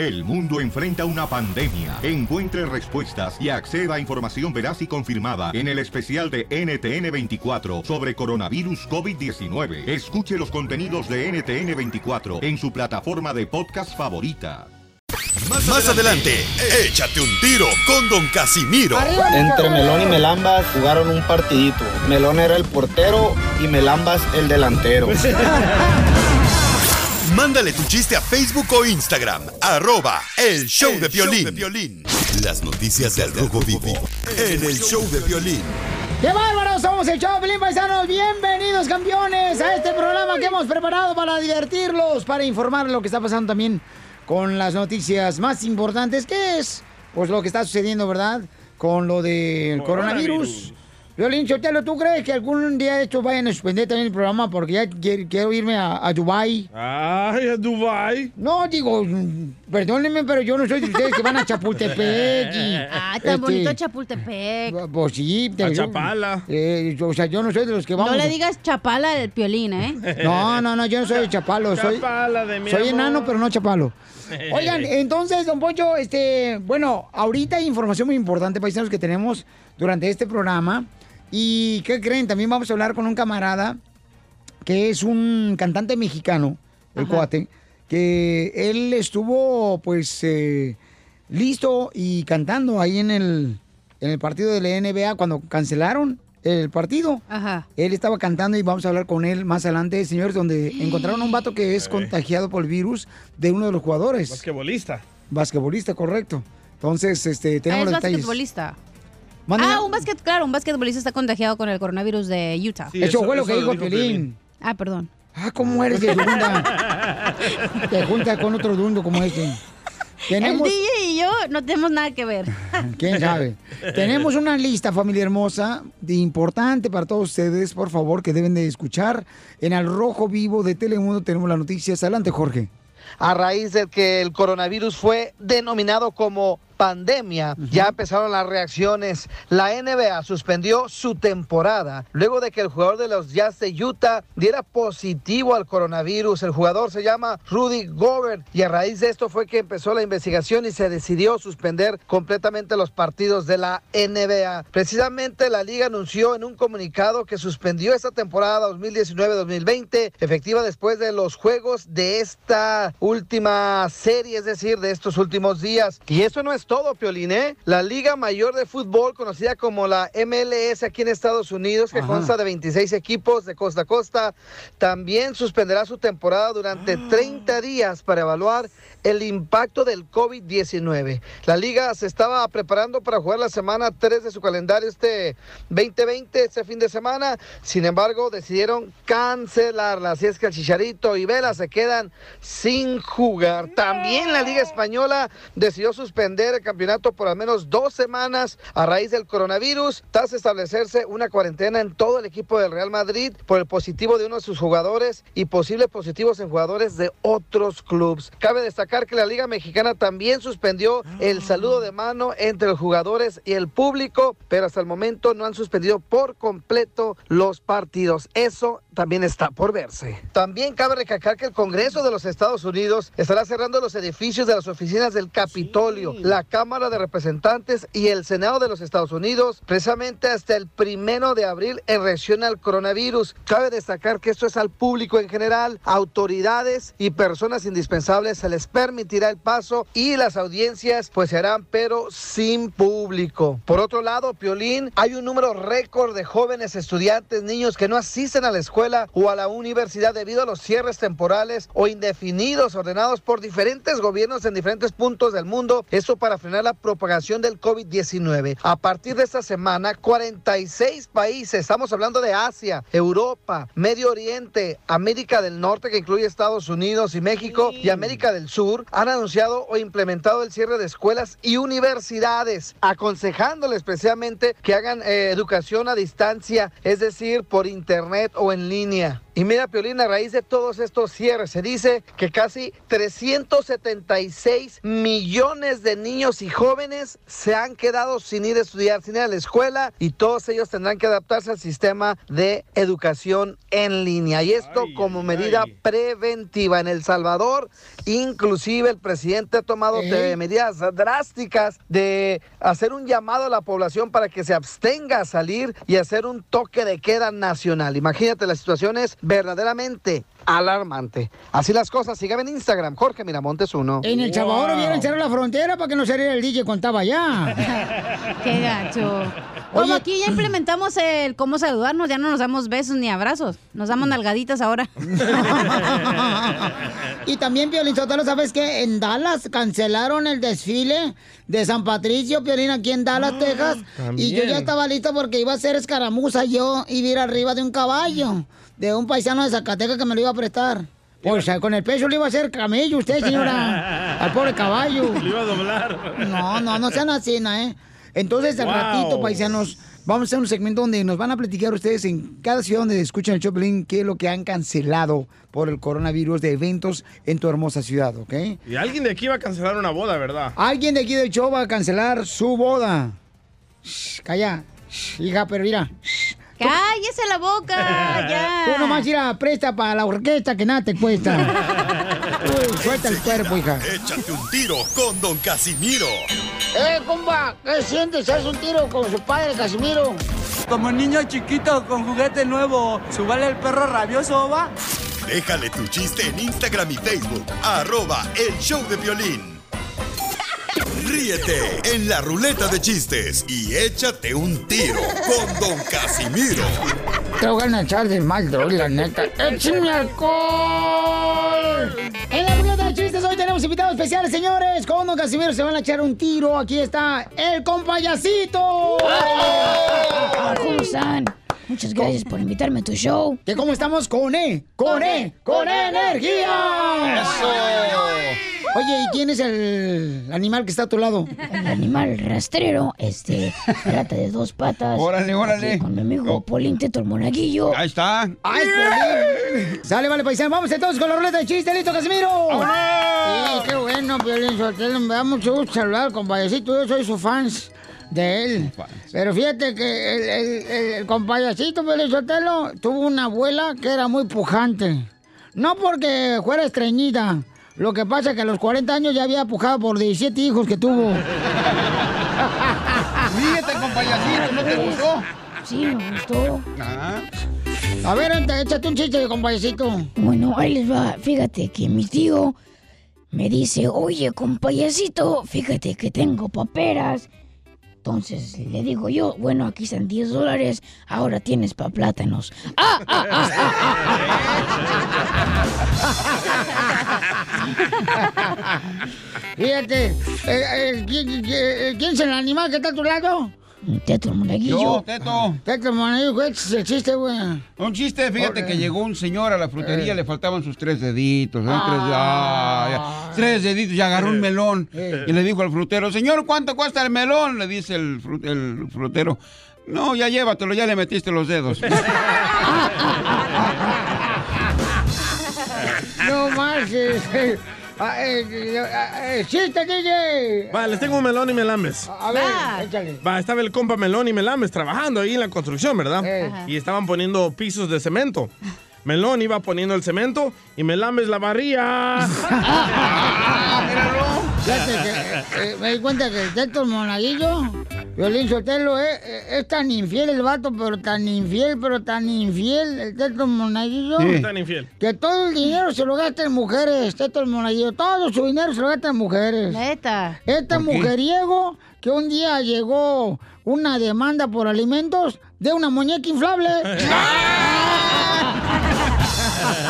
El mundo enfrenta una pandemia. Encuentre respuestas y acceda a información veraz y confirmada en el especial de NTN24 sobre coronavirus COVID-19. Escuche los contenidos de NTN24 en su plataforma de podcast favorita. Más, adelante, échate un tiro con Don Casimiro. Entre Melón y Melambas jugaron un partidito. Melón era el portero y Melambas el delantero. Mándale tu chiste a Facebook o Instagram, arroba el show, de, violín. Las noticias del Rojo Vivo en el show de violín. ¡Qué bárbaros! Somos el show de Pelín Paisanos. Bienvenidos, campeones, a este programa que hemos preparado para divertirlos, para informar lo que está pasando también con las noticias más importantes, que es pues lo que está sucediendo, ¿verdad? Con lo del coronavirus. Violín Chotelo, ¿tú crees que algún día estos vayan a suspender también el programa? Porque ya quiero, quiero irme a, a Dubai. Ay, a Dubai. No, digo, perdónenme, pero yo no soy de ustedes que van a Chapultepec. y, Ah, tan este, bonito Chapultepec. Pues sí. te- A Chapala. eh, o sea, yo no soy de los que vamos. No le digas chapala al piolín, ¿eh? No, no, no, yo no soy de Chapalo. Soy, Chapala de mi soy amor. enano, pero no Chapalo. Oigan, entonces, don Poncho, este, bueno, ahorita hay información muy importante, paisanos, que tenemos durante este programa. ¿Y qué creen? También vamos a hablar con un camarada que es un cantante mexicano, el cuate, que él estuvo, pues, eh, listo y cantando ahí en el, en el partido de la NBA cuando cancelaron el partido. Ajá. Él estaba cantando y vamos a hablar con él más adelante, señores, donde encontraron a un vato que es contagiado por el virus de uno de los jugadores. Basquetbolista. Basquetbolista, correcto. Entonces, este, Ah, tenemos es los detalles. basquetbolista. Ah, un basquet, claro, un basquetbolista está contagiado con el coronavirus de Utah. Sí, Eso eso- fue lo que eso dijo dijo Piolín. Piolín. Ah, perdón. Ah, ¿cómo eres de? Te juntas con otro dundo como este. Tenemos... El DJ y yo no tenemos nada que ver. ¿Quién sabe? Tenemos una lista, familia hermosa, de importante para todos ustedes, por favor, que deben de escuchar. En el Rojo Vivo de Telemundo tenemos las noticias. Adelante, Jorge. a raíz de que el coronavirus fue denominado como pandemia, ya empezaron las reacciones. La NBA suspendió su temporada luego de que el jugador de los Jazz de Utah diera positivo al coronavirus. El jugador se llama Rudy Gobert y a raíz de esto fue que empezó la investigación y se decidió suspender completamente los partidos de la NBA. Precisamente la liga anunció en un comunicado que suspendió esta temporada 2019-2020 efectiva después de los juegos de esta última serie, es decir, de estos últimos días. Y eso no es todo, Piolín, ¿eh? La Liga Mayor de Fútbol, conocida como la MLS aquí en Estados Unidos, que Ajá. consta de 26 equipos de costa a costa, también suspenderá su temporada durante 30 días para evaluar el impacto del COVID-19. La liga se estaba preparando para jugar la semana 3 de su calendario este 2020, este fin de semana. Sin embargo, decidieron cancelarla. Así es que el Chicharito y Vela se quedan sin jugar. También la Liga Española decidió suspender campeonato por al menos dos semanas a raíz del coronavirus, tras establecerse una cuarentena en todo el equipo del Real Madrid por el positivo de uno de sus jugadores y posibles positivos en jugadores de otros clubes. Cabe destacar que la Liga Mexicana también suspendió el saludo de mano entre los jugadores y el público, pero hasta el momento no han suspendido por completo los partidos. Eso también está por verse. También cabe recalcar que el Congreso de los Estados Unidos estará cerrando los edificios de las oficinas del Capitolio, la Cámara de Representantes y el Senado de los Estados Unidos, precisamente hasta el primero de abril en reacción al coronavirus. Cabe destacar que esto es al público en general, autoridades y personas indispensables se les permitirá el paso y las audiencias pues se harán pero sin público. Por otro lado, Piolín, hay un número récord de jóvenes estudiantes, niños que no asisten a la escuela o a la universidad debido a los cierres temporales o indefinidos ordenados por diferentes gobiernos en diferentes puntos del mundo. Eso para frenar la propagación del COVID-19. A partir de esta semana, 46 países, estamos hablando de Asia, Europa, Medio Oriente, América del Norte, que incluye Estados Unidos y México, y América del Sur, han anunciado o implementado el cierre de escuelas y universidades, aconsejándoles especialmente que hagan eh, educación a distancia, es decir, por internet o en línea. Y mira, Piolín, a raíz de todos estos cierres, se dice que casi 376 millones de niños y jóvenes se han quedado sin ir a estudiar, sin ir a la escuela, y todos ellos tendrán que adaptarse al sistema de educación en línea. Y esto como medida preventiva. En El Salvador, inclusive el presidente ha tomado de medidas drásticas de hacer un llamado a la población para que se abstenga a salir y hacer un toque de queda nacional. Imagínate, la situación es verdaderamente alarmante. Así las cosas, síganme en Instagram, Jorge Miramontes uno. En El Salvador hubieran cerrado la frontera para que no saliera el DJ estaba allá. Qué gacho. Como aquí ya implementamos el cómo saludarnos, ya no nos damos besos ni abrazos, nos damos nalgaditas ahora. y también, Piolín Sotelo, ¿sabes qué? En Dallas cancelaron el desfile de San Patricio, Piolín, aquí en Dallas, Texas. Y yo ya estaba listo porque iba a hacer escaramuza yo y ir arriba de un caballo, de un paisano de Zacatecas que me lo iba a prestar. Pues con el peso le iba a hacer camello usted, señora. al pobre caballo. Le iba a doblar. No, no, no sean así, ¿no, ¿eh? Entonces, al Wow. ratito, paisanos, vamos a hacer un segmento donde nos van a platicar ustedes en cada ciudad donde escuchan el Choplin qué es lo que han cancelado por el coronavirus de eventos en tu hermosa ciudad, ¿ok? Y alguien de aquí va a cancelar una boda, ¿verdad? Alguien de aquí del show va a cancelar su boda. Shh, calla. Shh, hija, pero mira. shh, ¡Cállese la boca! ¡Ya! Tú nomás ir a presta para la orquesta que nada te cuesta. Uy, suelta el cuerpo, hija. Échate un tiro con Don Casimiro. ¡Eh, compa! ¿Qué sientes? ¿Haz un tiro con su padre, Casimiro? Como niño chiquito con juguete nuevo, ¿subale el perro rabioso, va? Déjale tu chiste en Instagram y Facebook. Arroba el show de violín. Ríete en la ruleta de chistes y échate un tiro con Don Casimiro. Te voy a echar de mal, droga, la neta. ¡Échame alcohol! En la ruleta de chistes hoy tenemos invitados especiales, señores. Con Don Casimiro se van a echar un tiro. Aquí está el compayacito. ¿Cómo están? Muchas gracias por invitarme a tu show. ¿Qué cómo estamos? Con E, con E, con energía. Oye, ¿y quién es el animal que está a tu lado? El animal rastrero, este, trata de dos patas. Órale, órale. Aquí Con mi amigo Polín Teto el Monaguillo. Ahí está. ¡Ay, Piolín! Sale, vale, paisano. Vamos entonces con la ruleta de chiste. ¿Listo, Casimiro? Sí, qué bueno, Piolín Sotelo. Me da mucho gusto saludar, compañecito. Yo soy su fans de él. Pero fíjate que el, el, el, el compañecito Piolín Sotelo tuvo una abuela que era muy pujante. No porque fuera estreñida. Lo que pasa es que a los 40 años ya había pujado por 17 hijos que tuvo. Fíjate, compañacito, ¿no te gustó? Sí, me gustó. A ver, échate un chiste, compañecito. Bueno, ahí les va. Fíjate que mi tío me dice, oye, compayacito, fíjate que tengo paperas. Entonces le digo yo, bueno, aquí están 10 dólares, ahora tienes pa' plátanos. ¡Ah, ah, ah, Fíjate, eh, eh, ¿quién, quién- quién es el animal que está a tu lado? Teto el monaguillo. Yo, Teto. Teto el monaguillo, ¿cuál es el chiste, güey? Un chiste, fíjate que llegó un señor a la frutería, Eh. le faltaban sus tres deditos, ¿eh? tres, Ah. ya. Tres deditos, y agarró un melón. Eh. Y le dijo al frutero, señor, ¿cuánto cuesta el melón? Le dice el, fru- el frutero. No, ya llévatelo, ya le metiste los dedos. No más. eh, ah, eh, eh, eh, ¡Chiste, DJ! Va, les tengo un melón y melambes. A ver, échale. Va, estaba el compa Melón y Melambes trabajando ahí en la construcción, ¿verdad? Eh. Y estaban poniendo pisos de cemento. Melón iba poniendo el cemento y Melambes la barría. Fíjate que eh, me di cuenta que el Teto el monaguillo, Violín Sotelo, eh, eh, es tan infiel el vato, pero tan infiel, pero tan infiel el Teto el monaguillo. Sí. Tan infiel. Que todo el dinero se lo gasta en mujeres, Teto el monaguillo. Todo su dinero se lo gasta en mujeres. Neta. Este mujeriego que un día llegó una demanda por alimentos de una muñeca inflable.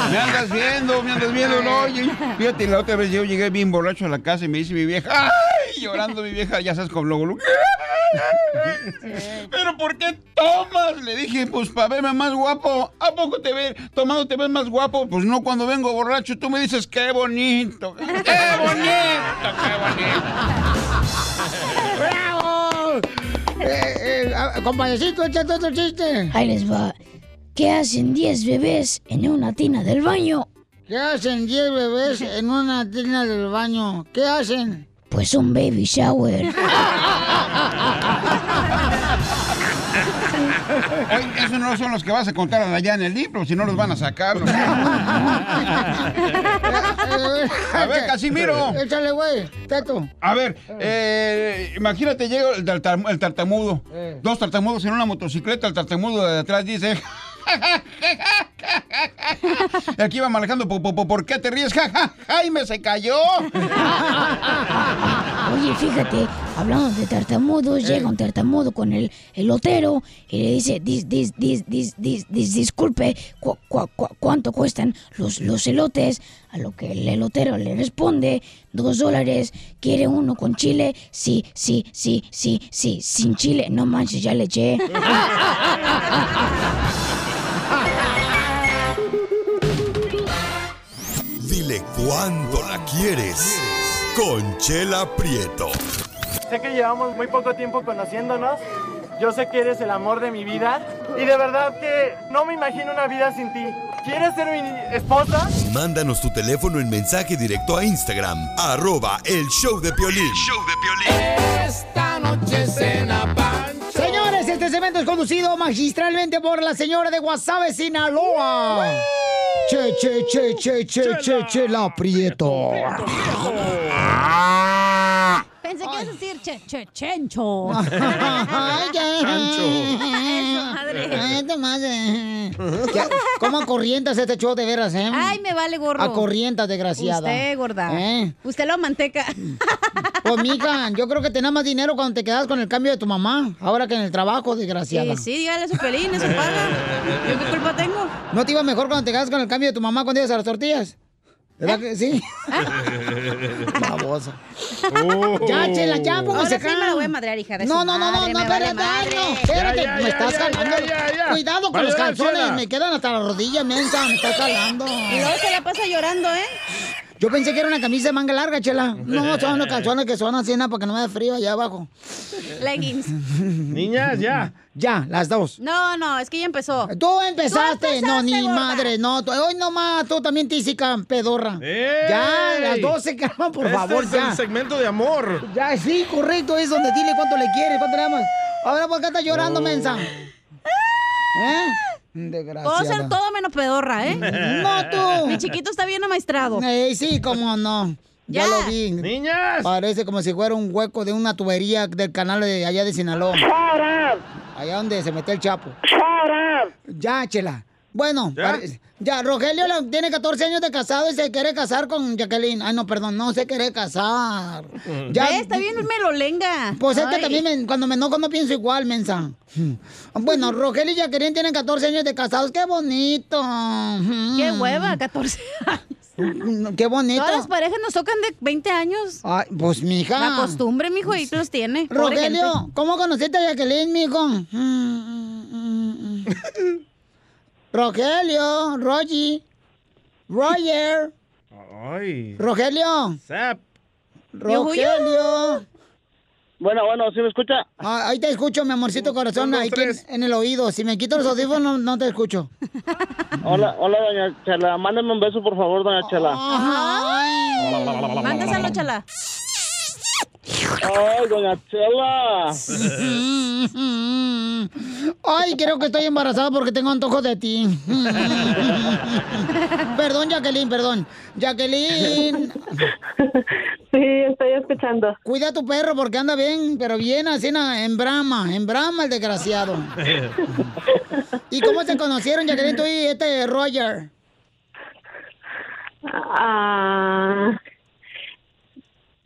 Me andas viendo, me andas viendo, no, oye. Fíjate, la otra vez yo llegué bien borracho a la casa y me dice mi vieja, ¡ay! Llorando mi vieja, ya sabes, con luego, luego, ¿Pero por qué tomas? Le dije, pues para verme más guapo. ¿A poco te ves, tomando te ves más guapo? Pues no cuando vengo borracho, tú me dices, qué bonito, qué bonito, qué bonito. ¡Bravo! Eh, eh, ah, compañecito, échate otro chiste. Ahí les va. ¿Qué hacen 10 bebés en una tina del baño? ¿Qué hacen 10 bebés en una tina del baño? ¿Qué hacen? Pues un baby shower. Esos no son los que vas a contar allá en el libro, si no los van a sacar. ¿no? A ver, Casimiro. Échale, güey. Tato. A ver, eh, imagínate, llega el tartamudo. Eh. Dos tartamudos en una motocicleta, el tartamudo de atrás dice... Que iba manejando, "Po- po- po- ¿por qué te ríes? Ja, ja, Jaime se cayó. Oye, fíjate, hablando de tartamudos, llega un tartamudo con el elotero y le dice, dis, dis, dis, dis, dis, dis- disculpe, cu- cu- cu- ¿cuánto cuestan los, los elotes? A lo que el elotero le responde, dos dólares, ¿quiere uno con chile? Sí, sí, sí, sí, sí, sin chile, no manches, ya le eché. Dile cuándo la quieres. Conchela Prieto. Sé que llevamos muy poco tiempo conociéndonos. Yo sé que eres el amor de mi vida. Y de verdad que no me imagino una vida sin ti. ¿Quieres ser mi esposa? Mándanos tu teléfono en mensaje directo a Instagram, arroba el show de Piolín. Esta noche cena pancho. Señores, este segmento es conducido magistralmente por la señora de Guasave, Sinaloa. Che, che, che, che, che, che, che, la aprieto. Pensé que ibas a decir che, che, chencho. Ay, ya. Eso, madre. Ay, madre. Ya, ¿Cómo corrientas este show de veras, eh? Ay, me vale gorro. A corrientas, desgraciada. Usted, gorda. ¿Eh? Usted lo manteca. Pues, mija, yo creo que tenés más dinero cuando te quedas con el cambio de tu mamá, ahora que en el trabajo, desgraciada. Sí, sí, dígale su pelín, eso paga. ¿Yo qué culpa tengo? ¿No te iba mejor cuando te quedas con el cambio de tu mamá cuando ibas a las tortillas? ¿Verdad que sí? Babosa. Ya, chela, ya, póngase Ahora sí me la voy a madrear, hija de No, no, no, no, no, me vale espérate, madre. no, espérate, me estás ya. Cuidado con Vaya, los calzones, me quedan hasta la rodilla, mensa, me estás jalando. Y luego se la pasa llorando, ¿eh? Yo pensé que era una camisa de manga larga, chela. No, son los calzones que son así, nada, para que no me dé frío allá abajo. Leggings. Niñas, ya. Ya, las dos. No, no, es que ya empezó. Tú empezaste, Tú no, ni gorda. madre, no. tú- Hoy nomás, tú también tísica, pedorra. Ya, las dos se calman, por este favor, es ya. el segmento de amor. Ya, sí, correcto, es donde dile cuánto le quieres, cuánto le amas. Ahora, ¿por qué estás llorando, Oh. mensa? ¿Eh? Desgraciada. Puedo ser todo menos pedorra, ¿eh? No, tú. Mi chiquito está bien amaestrado. Sí, cómo no. Ya, Ya. lo vi. Niñas. Parece como si fuera un hueco de una tubería del canal de allá de Sinaloa. Allá donde se metió el Chapo. Ya, chela. Bueno, ¿Ya? pare- ya, Rogelio tiene 14 años de casado y se quiere casar con Jacqueline. Ay, no, perdón, no se quiere casar. Ya. Está bien melolenga. Pues es que Ay. también me- cuando me enojo no pienso igual, mensa. Bueno, Rogelio y Jacqueline tienen 14 años de casados. ¡Qué bonito! Qué hueva, 14 años. ¡Qué bonito! Todas las parejas nos tocan de 20 años. Ay, pues, mija. La costumbre, mijo, y los tiene. Rogelio. ¿cómo conociste a Jacqueline, mijo? Rogelio, Rogi, Roger, Ay. Rogelio, Zap. Rogelio. Bueno, bueno, ¿sí me escucha? Ah, ahí te escucho, mi amorcito corazón, ahí en, en el oído. Si me quito los audífonos, no, no te escucho. Hola, hola, doña Chela. Mándame un beso, por favor, doña Chela. Ay. Mándaselo, chala. Ay, doña Chela. Ay, creo que estoy embarazada porque tengo antojo de ti. perdón, Jacqueline, perdón. Jacqueline. Sí, estoy escuchando. Cuida a tu perro porque anda bien, pero bien así en brama, en brama el desgraciado. ¿Y cómo se conocieron, Jacqueline, tú y este Roger? Ah,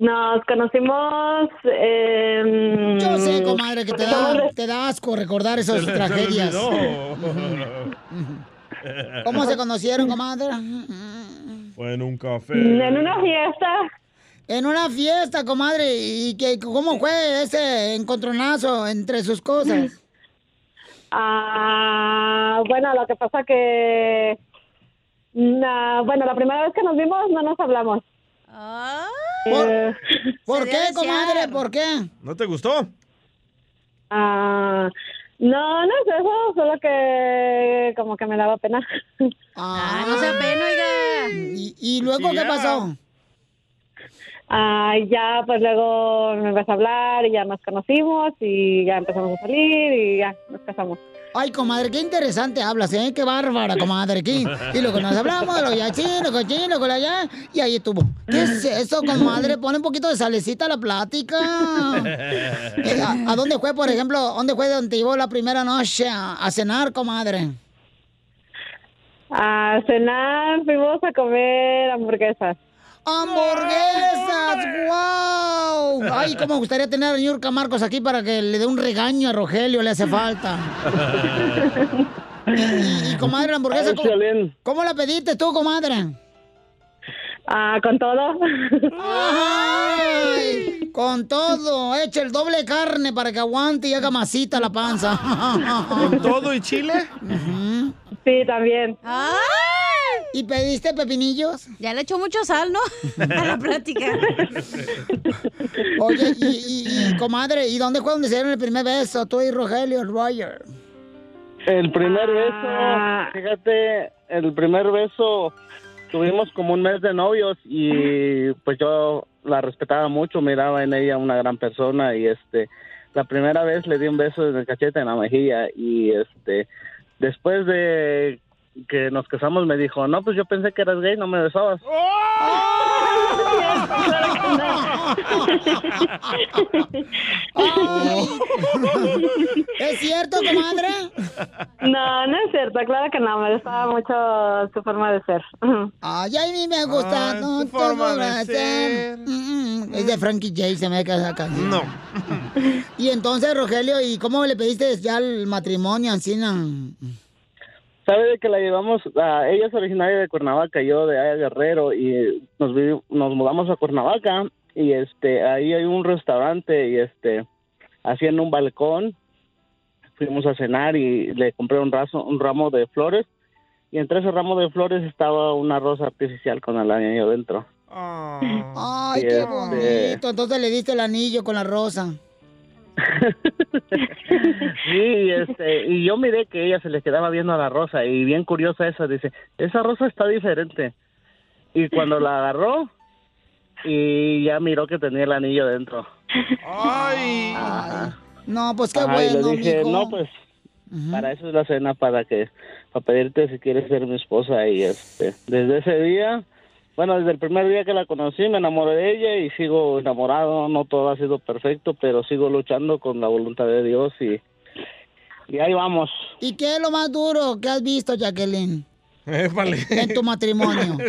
nos conocimos. Eh, Yo sé, comadre, que te da, te da asco recordar esas Se le- se tragedias. ¿Cómo se conocieron, comadre? Fue en un café. En una fiesta. En una fiesta, comadre. ¿Y que, cómo fue ese encontronazo entre sus cosas? Ah, bueno, lo que pasa que. bueno, la primera vez que nos vimos no nos hablamos. ¿Por, Eh, ¿por Se qué, comadre? ¿Por qué? ¿No te gustó? ah, No, no es eso, solo que como que me daba pena. Ah, no sea pena, oiga. ¿Y, y luego qué pasó? Ah, ya, pues luego me empezó a hablar y ya nos conocimos y ya empezamos a salir y ya nos casamos. Ay, comadre, qué interesante hablas, ¿eh? Qué bárbara, comadre, aquí. Y luego nos hablamos, lo ya chino, cochino, con allá, y ahí estuvo. ¿Qué es eso, comadre? Pone un poquito de salecita a la plática. Eh, ¿A, a dónde fue, por ejemplo, dónde fue donde te llevó la primera noche a, a cenar, comadre? A cenar fuimos a comer hamburguesas. ¡Hamburguesas! ¡Wow! Ay, cómo me gustaría tener a Niurka Marcos aquí para que le dé un regaño a Rogelio, le hace falta. Y, y, comadre, la hamburguesa, Ay, ¿cómo, cómo la pediste tú, comadre? Ah, con todo. ¡Ay! Con todo, echa el doble carne para que aguante y haga masita la panza. ¿Con todo y chile? Sí, también. ¿Y pediste pepinillos? Ya le echó mucho sal, ¿no? A la plática. Oye, y, y- y, comadre, ¿y dónde fue donde se dieron el primer beso? Tú y Rogelio Roger. El primer Ah. beso, fíjate, el primer beso tuvimos como un mes de novios y pues yo la respetaba mucho, miraba en ella una gran persona y este la primera vez le di un beso en el cachete en la mejilla y este después de que nos casamos me dijo, "No, pues yo pensé que eras gay, no me besabas." ¿Es cierto, comadre? No, no es cierto, claro que no, me gustaba mucho su forma de ser. Ay, a mí me gusta. Ay, no tu te forma a de ser. Mm, mm, Es de Frankie J, se me queda canción. No. Y entonces, Rogelio, ¿y cómo le pediste ya el matrimonio, Ancina? Sabe de que la llevamos, a ella es originaria de Cuernavaca, yo de allá Guerrero y nos vi- nos mudamos a Cuernavaca y este ahí hay un restaurante y este así en un balcón fuimos a cenar y le compré un raso, un ramo de flores y entre ese ramo de flores estaba una rosa artificial con el anillo dentro. Ay, Sí, qué este- bonito. Entonces le diste el anillo con la rosa. Sí, y, este, y yo miré que ella se le quedaba viendo a la rosa y bien curiosa esa, dice, esa rosa está diferente. Y cuando la agarró y ya miró que tenía el anillo dentro. Ay. Ajá. No, pues qué Ajá, y bueno, le dije, mijo. no, pues para eso es la cena, para que, para pedirte si quieres ser mi esposa y este, desde ese día, bueno, desde el primer día que la conocí me enamoré de ella y sigo enamorado, no todo ha sido perfecto, pero sigo luchando con la voluntad de Dios y, y ahí vamos. ¿Y qué es lo más duro que has visto, Jacqueline? En tu matrimonio.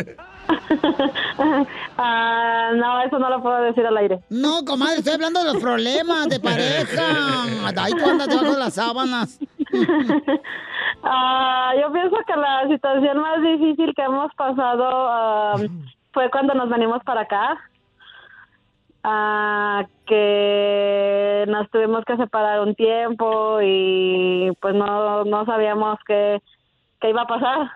Ah, no, eso no lo puedo decir al aire. No, comadre, estoy hablando de los problemas de pareja. Ahí tú andas debajo de las sábanas. Ah, yo pienso que la situación más difícil que hemos pasado ah, fue cuando nos venimos para acá. Ah, que nos tuvimos que separar un tiempo y pues no, no sabíamos qué, qué iba a pasar.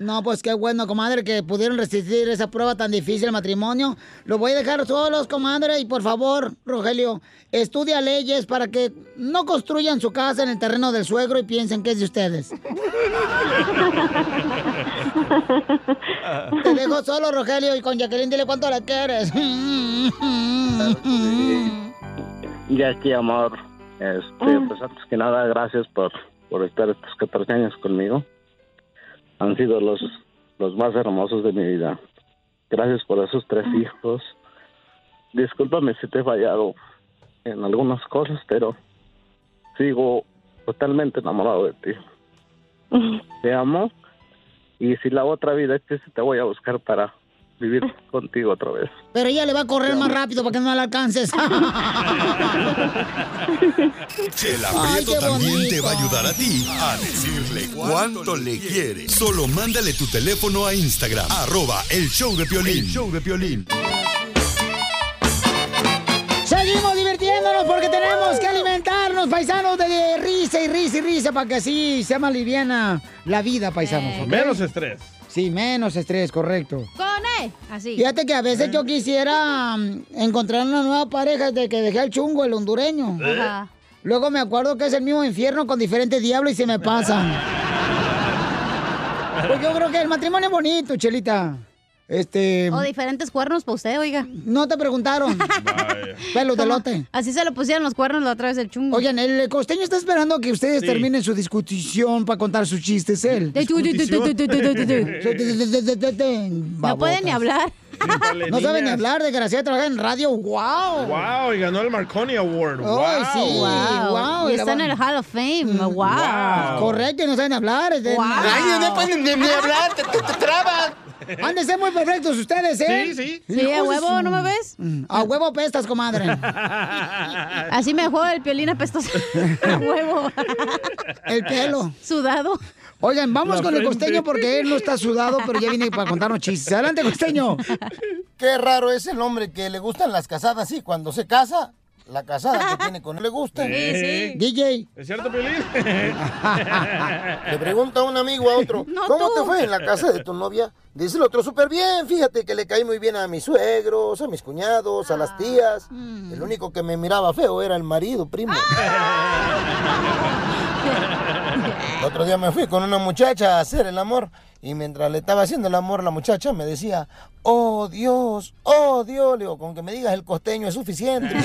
No, pues qué bueno, comadre, que pudieron resistir esa prueba tan difícil el matrimonio. Lo voy a dejar solos, comadre, y por favor, Rogelio, estudia leyes para que no construyan su casa en el terreno del suegro y piensen que es de ustedes. Te dejo solo, Rogelio, y con Jacqueline dile cuánto la quieres. Y aquí, amor, este, pues antes que nada, gracias por, por estar estos 14 años conmigo. Han sido los, los más hermosos de mi vida. Gracias por esos tres hijos. Discúlpame si te he fallado en algunas cosas, pero sigo totalmente enamorado de ti. Te amo. Y si la otra vida existe, te voy a buscar para vivir contigo otra vez. Pero ella le va a correr más rápido para que no la alcances. Chela Ay, Prieto qué también te va a ayudar a ti a decirle cuánto le quiere. Solo mándale tu teléfono a Instagram, arroba el show de Piolín. El show de Piolín. Seguimos divirtiéndonos porque tenemos que alimentarnos, paisanos, de y risa para que así sea más liviana la vida, paisanos. Menos estrés. Sí, menos estrés, correcto. Con E. Así. Fíjate que a veces yo quisiera mm, encontrar una nueva pareja desde que dejé al chungo, el hondureño. Ajá. Luego me acuerdo que es el mismo infierno con diferentes diablos y se me pasan. Pues yo creo que el matrimonio es bonito, Chelita. Este. O diferentes cuernos para usted, oiga. No te preguntaron. Pelos de lote. Así se lo pusieron los cuernos la otra vez el chungo. Oigan, el costeño está esperando a que ustedes Sí. terminen su discusión para contar sus chistes, él. No puede ni hablar. No sabe ni hablar, desgraciado, trabaja en radio. ¡Wow! Wow, y ganó el Marconi Award. Wow. Sí, wow. Y está en el Hall of Fame. Wow. Wow. Correcto, y no saben hablar. es de- Wow. Ay, no pueden ni, ni hablar, te, te, te trabas. Han de ser muy perfectos ustedes, ¿eh? Sí, sí. Sí, a huevo, ¿no me ves? A huevo pestas, comadre. Así me juego el piolín apestoso. a huevo. El pelo. Sudado. Oigan, vamos La con el costeño porque él no está sudado, pero ya viene para contarnos chistes. Adelante, costeño. Qué raro es el hombre que le gustan las casadas y cuando se casa, la casada que tiene con él le gusta. Sí, sí. DJ. ¿Es cierto, Piolín? Le pregunta un amigo a otro, No, ¿cómo tú. te fue en la casa de tu novia? Dice el otro, súper bien, fíjate que le caí muy bien a mis suegros, a mis cuñados, a las tías. El único que me miraba feo era el marido, primo. El otro día me fui con una muchacha a hacer el amor y mientras le estaba haciendo el amor la muchacha me decía, oh Dios, oh Dios, le digo, con que me digas el costeño es suficiente.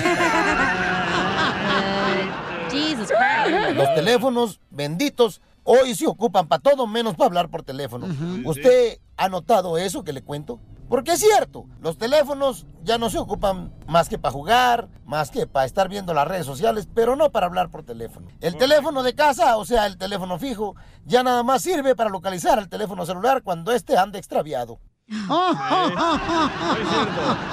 Jesus Christ. Los teléfonos benditos hoy se ocupan para todo menos para hablar por teléfono. ¿Usted ha notado eso que le cuento? Porque es cierto, los teléfonos ya no se ocupan más que para jugar, más que para estar viendo las redes sociales, pero no para hablar por teléfono. El teléfono de casa, o sea, el teléfono fijo, ya nada más sirve para localizar el teléfono celular cuando éste anda extraviado.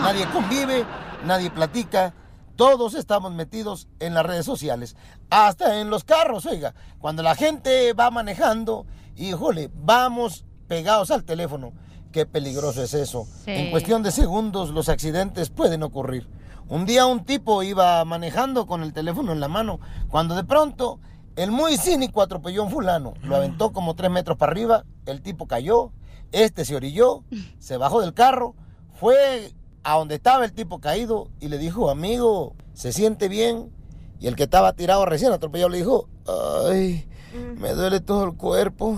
Nadie convive, nadie platica, todos estamos metidos en las redes sociales, hasta en los carros, oiga, cuando la gente va manejando, híjole, vamos pegados al teléfono. Qué peligroso es eso. Sí. En cuestión de segundos los accidentes pueden ocurrir. Un día un tipo iba manejando con el teléfono en la mano, cuando de pronto el muy cínico atropelló a un fulano, lo aventó como tres metros para arriba, el tipo cayó, este se orilló, se bajó del carro, fue a donde estaba el tipo caído y le dijo, amigo, ¿se siente bien? Y el que estaba tirado recién atropellado le dijo, ay, me duele todo el cuerpo,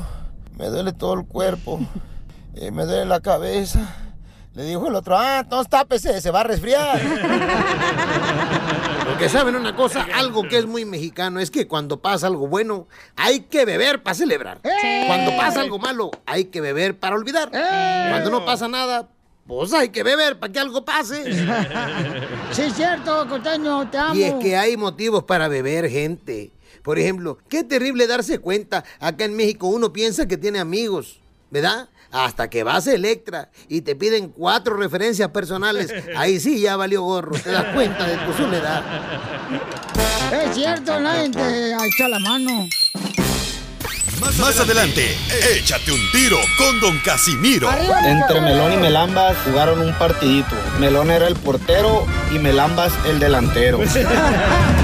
me duele todo el cuerpo, eh, me duele la cabeza. Le dijo el otro, ah, entonces tápese, se va a resfriar. Porque saben una cosa, algo que es muy mexicano es que cuando pasa algo bueno, hay que beber para celebrar. Cuando pasa algo malo, hay que beber para olvidar. Cuando no pasa nada, pues hay que beber para que algo pase. Sí, es cierto, costeño, te amo. Y es que hay motivos para beber, gente. Por ejemplo, qué terrible darse cuenta. Acá en México uno piensa que tiene amigos, ¿verdad? Hasta que vas a Electra y te piden cuatro referencias personales. Ahí sí ya valió gorro. Te das cuenta de tu soledad. Es cierto, nadie te echa la mano. Más, adelante, échate un tiro con Don Casimiro. Entre Melón y Melambas jugaron un partidito. Melón era el portero y Melambas el delantero.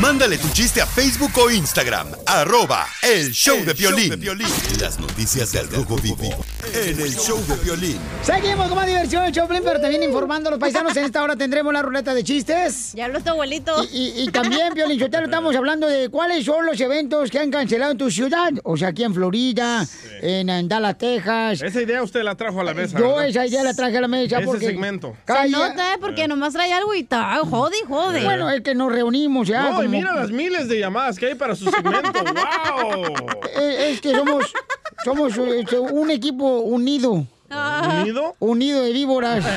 Mándale tu chiste a Facebook o Instagram, arroba el show de Piolín. Las noticias del Rojo Vivo en el show de Piolín. Seguimos con más diversión en Choplin, pero también informando a los paisanos. En esta hora tendremos la ruleta de chistes. Ya habló tu abuelito. Y, y- y también, Piolín Sotelo, estamos hablando de cuáles son los eventos que han cancelado en tu ciudad. O sea, aquí en Florida, en, en Dallas, Texas. Esa idea usted la trajo a la mesa. Yo ¿verdad? esa idea la traje a la mesa Ese porque... segmento. Se Calla. nota, ¿eh? Porque nomás trae algo y está jode, jode. Bueno, es que nos reunimos ya. No, mira las miles de llamadas que hay para su segmento. ¡Wow! Eh, es que somos, somos eh, un equipo unido. ¿Unido? Unido de víboras.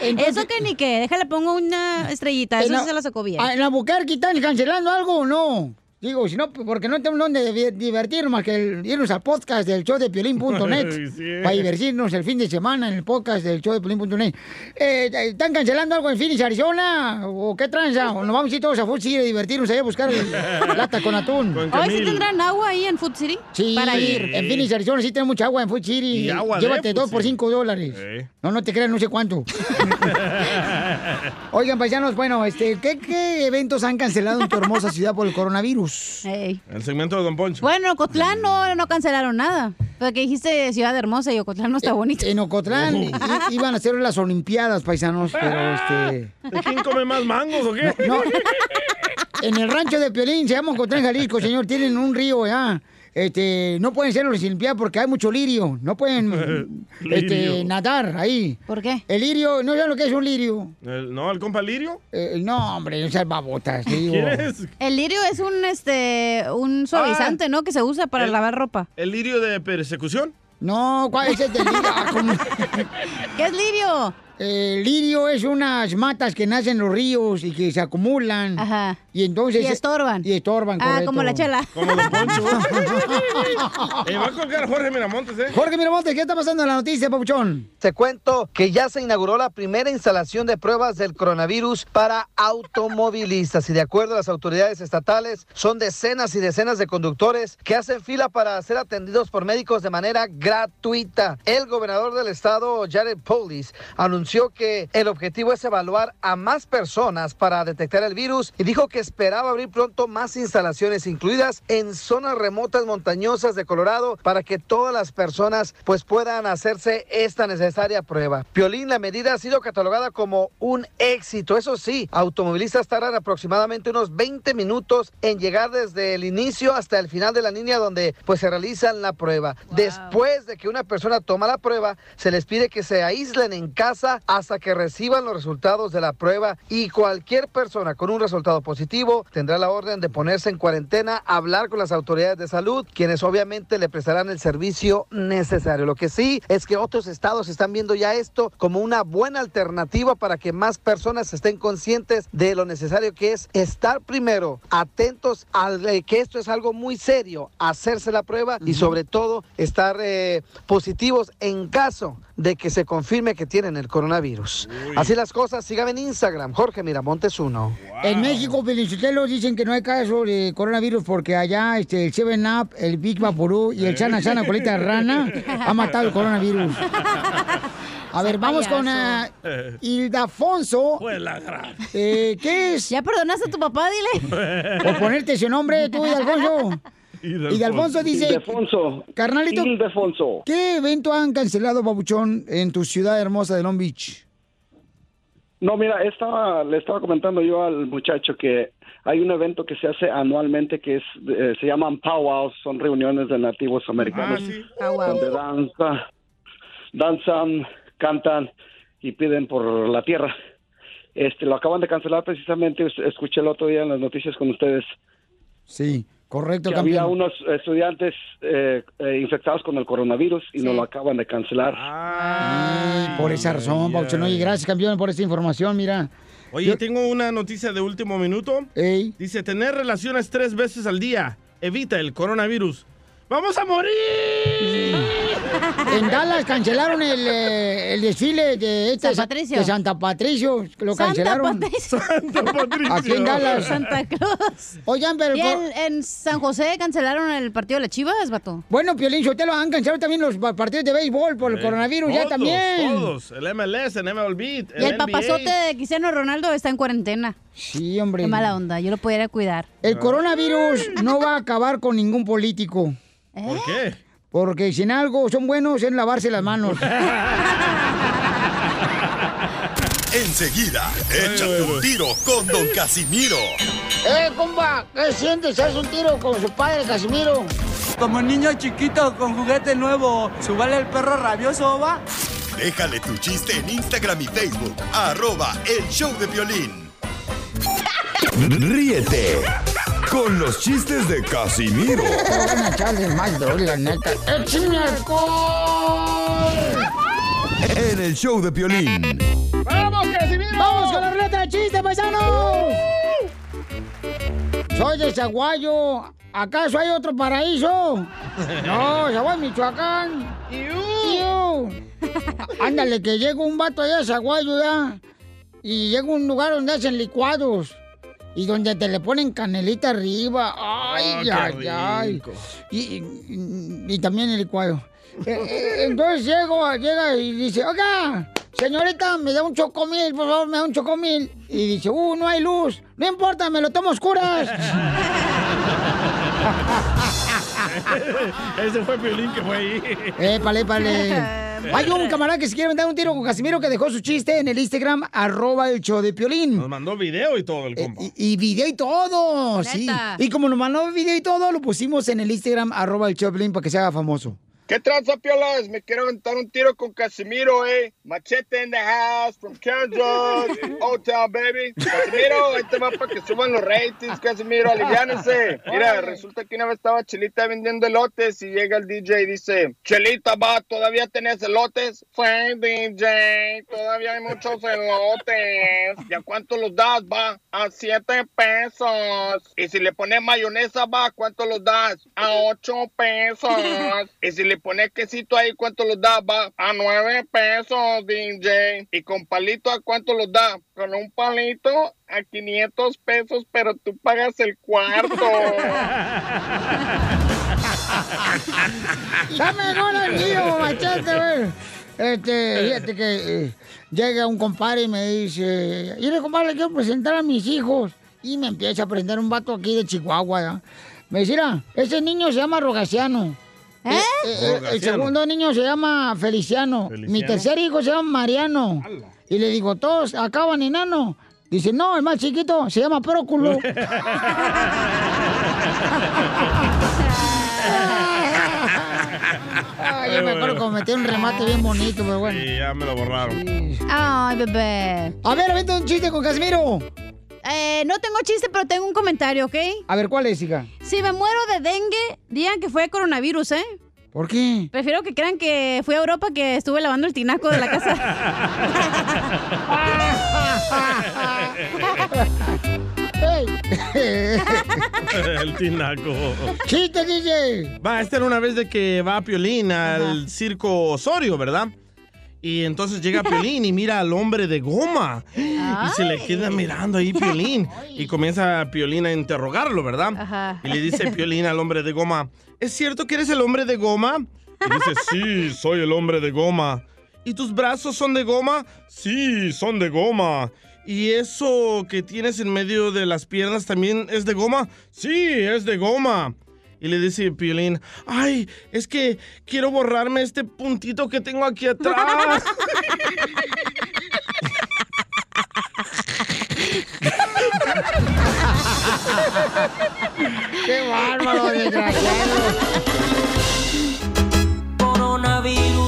Eso que ni que, déjale pongo una estrellita, eso la- se la sacó bien. Ah, ¿En Albuquerque están cancelando algo o no? Digo, si no, porque no tenemos donde divi- divertirnos más que el- irnos al podcast del show de piolín.net Sí. para divertirnos el fin de semana en el podcast del show de piolín.net. Eh, ¿Están cancelando algo en Phoenix, Arizona? ¿O qué tranza? ¿O nos vamos a ir todos a Food City a divertirnos ahí a buscar lata con atún? Hoy sí tendrán agua ahí en Food City. Sí, Para ir. en Phoenix, Arizona sí tenemos mucha agua en Food City. Y agua de Llévate Food dos por cinco dólares. No, no te creas, no sé cuánto. Oigan, paisanos, bueno, este, ¿qué, qué eventos han cancelado en tu hermosa ciudad por el coronavirus? Ey. El segmento de Don Poncho. Bueno, Cotlán no, no cancelaron nada. Pero que dijiste Ciudad Hermosa y Ocotlán no está bonito. En Ocotlán iban a hacer las Olimpiadas, paisanos, pero este... ¿Quién come más mangos o qué? No, en el rancho de Piolín, se llama Ocotlán, Jalisco, señor, tienen un río ya. Este, no pueden ser los Olimpiadas porque hay mucho lirio. No pueden este, nadar ahí. ¿Por qué? El lirio, ¿no saben lo que es un lirio? El- ¿No, el compa Lirio? Eh, no, hombre, no seas babotas. digo. ¿Quién es? El lirio es un este un suavizante, ¿no? Que se usa para El- lavar ropa. ¿El lirio de persecución? No, ¿cuál es el del lirio? Ah. ¿Qué es lirio? El lirio es unas matas que nacen en los ríos y que se acumulan. Ajá. Y entonces... Y estorban. Y estorban, Ah, correcto. como la chela. Como Don Poncho. Eh, va a colgar Jorge Miramontes, ¿eh? Jorge Miramontes, ¿qué está pasando en la noticia, Papuchón? Te cuento que ya se inauguró la primera instalación de pruebas del coronavirus para automovilistas y de acuerdo a las autoridades estatales son decenas y decenas de conductores que hacen fila para ser atendidos por médicos de manera gratuita. El gobernador del estado, Jared Polis, anunció que el objetivo es evaluar a más personas para detectar el virus y dijo que esperaba abrir pronto más instalaciones incluidas en zonas remotas montañosas de Colorado para que todas las personas pues puedan hacerse esta necesaria prueba. Piolín, la medida ha sido catalogada como un éxito. Eso sí, automovilistas tardan aproximadamente unos 20 minutos en llegar desde el inicio hasta el final de la línea donde pues se realizan la prueba. Después de que una persona toma la prueba, se les pide que se aíslen en casa hasta que reciban los resultados de la prueba y cualquier persona con un resultado positivo tendrá la orden de ponerse en cuarentena, hablar con las autoridades de salud, quienes obviamente le prestarán el servicio necesario. Lo que sí es que otros estados están viendo ya esto como una buena alternativa para que más personas estén conscientes de lo necesario que es estar primero atentos al eh, que esto es algo muy serio, hacerse la prueba y sobre todo estar eh, positivos en caso de que se confirme que tienen el coronavirus. Así las cosas, síganme en Instagram, Jorge Miramontes 1. En México, Felicitelos dicen que no hay caso de coronavirus porque allá este, el 7-Up, el Big Vaporú y el Sana Sana Colita de Rana ha matado el coronavirus. A ver, vamos con ah, Ildafonso. Fue la gran. Eh, ¿Qué es? ¿Ya perdonaste a tu papá, dile? Por ponerte ese nombre, tú, Ildefonso. Ildefonso dice... Ildefonso. Carnalito, Ildefonso. ¿qué evento han cancelado, Babuchón, en tu ciudad hermosa de Long Beach? No, mira, estaba, le estaba comentando yo al muchacho que hay un evento que se hace anualmente que es eh, se llaman powwows, son reuniones de nativos americanos donde danza, danzan, cantan y piden por la tierra. Este, lo acaban de cancelar precisamente, es- escuché el otro día en las noticias con ustedes. Sí, correcto, que campeón. había unos estudiantes eh, eh, infectados con el coronavirus y nos lo acaban de cancelar. Ay, por esa razón, Babuchón. Oye, gracias, campeón, por esta información, mira. Oye, tengo una noticia de último minuto. Dice, tener relaciones tres veces al día evita el coronavirus. ¡Vamos a morir! En Dallas cancelaron el, eh, el desfile de, este, San Patricio. de Santa Patricio. Lo Santa cancelaron. Patricio. Aquí en Dallas. Santa Cruz. Oigan, pero... ¿Y en, en San José cancelaron el partido de las Chivas, vato? Bueno, Piolín, te lo han cancelado también los pa- partidos de béisbol por el Eh, coronavirus, ya también. Todos, el MLS, el MLB, el, Y el NBA. papazote de Cristiano Ronaldo está en cuarentena. Sí, hombre. Qué mala onda, yo lo pudiera cuidar. El coronavirus no va a acabar con ningún político. ¿Por qué? Porque si en algo son buenos es lavarse las manos. Enseguida, échate un tiro con Don Casimiro. ¡Eh, compa! ¿Qué sientes? ¿Haz un tiro con su padre, Casimiro? Como niño chiquito con juguete nuevo, ¿subale el perro rabioso, va? Déjale tu chiste en Instagram y Facebook, arroba el show de violín. Ríete con los chistes de Casimiro Te van a echarle más droga, la neta. ¡Échame alcohol! en el show de Piolín. ¡Vamos, Casimiro! ¡Vamos con la ruleta de chiste, paisano! Soy de Zaguayo. ¿Acaso hay otro paraíso? No, Zaguayo, Michoacán. ¡Iu! Ándale, que llega un vato allá de Zaguayo ya. Y llega a un lugar donde hacen licuados. Y donde te le ponen canelita arriba. ¡Ay, Ah, ay, qué ay! rico. Y, y- y también el licuado. Eh, eh, Entonces llego, llega y dice, oiga, señorita, me da un chocomil, por favor, me da un chocomil. Y dice, uh, no hay luz. No importa, me lo tomo oscuras. Ese fue Piolín que fue ahí. Épale, épale. Hay un camarada que se quiere mandar un tiro con Casimiro que dejó su chiste en el Instagram, arroba el show de Piolín. Nos mandó video y todo el compa. Y, y video y todo, sí. Neta. Y como nos mandó video y todo, lo pusimos en el Instagram, arroba el show de Piolín, para que se haga famoso. ¿Qué tranza, piolas? Me quiero aventar un tiro con Casimiro, eh. Machete in the house from Kansas. Hotel, baby. Casimiro, ahí te va para que suban los ratings, Casimiro. Aliviánense. Mira, resulta que una vez estaba Chelita vendiendo elotes y llega el DJ y dice, Chelita, va, ¿todavía tenés elotes? Fue, DJ, todavía hay muchos elotes. ¿Y a cuánto los das, va? A siete pesos. Y si le pones mayonesa, va, ¿cuánto los das? A ocho pesos. Y si le pones quesito ahí, ¿cuánto los da? Va a nueve pesos, DJ. Y con palito, ¿a cuánto los da? Con un palito a 500 pesos, pero tú pagas el cuarto. ¡Dame gol el mío, machete, güey! Este, fíjate que eh, llega un compadre y me dice, mire, compadre, quiero presentar a mis hijos. Y me empieza a presentar un vato aquí de Chihuahua, ¿ya? Me dice, mira, ese niño se llama Rogaciano. ¿Eh? el Rogaciano. segundo niño se llama Feliciano. Mi tercer hijo se llama Mariano. Y le digo, ¿todos acaban enano? Dice, no, el más chiquito se llama Próculo. Ay, yo me acuerdo que metí un remate bien bonito, pero bueno. Y ya me lo borraron. Ay, bebé. A ver, vente un chiste con Casimiro. Eh, no tengo chiste, pero tengo un comentario, ¿ok? A ver, ¿cuál es, hija? Si me muero de dengue, digan que fue coronavirus, ¿eh? ¿Por qué? Prefiero que crean que fui a Europa que estuve lavando el tinaco de la casa. el tinaco. ¡Chiste, DJ! Va, esta era una vez de que va Piolín al circo Osorio, ¿verdad? Y entonces llega Piolín y mira al hombre de goma. Y se le queda mirando ahí Piolín. Y comienza Piolín a interrogarlo, ¿verdad? Ajá. Y le dice Piolín al hombre de goma, ¿es cierto que eres el hombre de goma? Y dice, sí, soy el hombre de goma. ¿Y tus brazos son de goma? Sí, son de goma. ¿Y eso que tienes en medio de las piernas también es de goma? Sí, es de goma. Y le dice Piolín, ay, es que quiero borrarme este puntito que tengo aquí atrás. ¡Qué bárbaro, desgraciado! Coronavirus, coronavirus.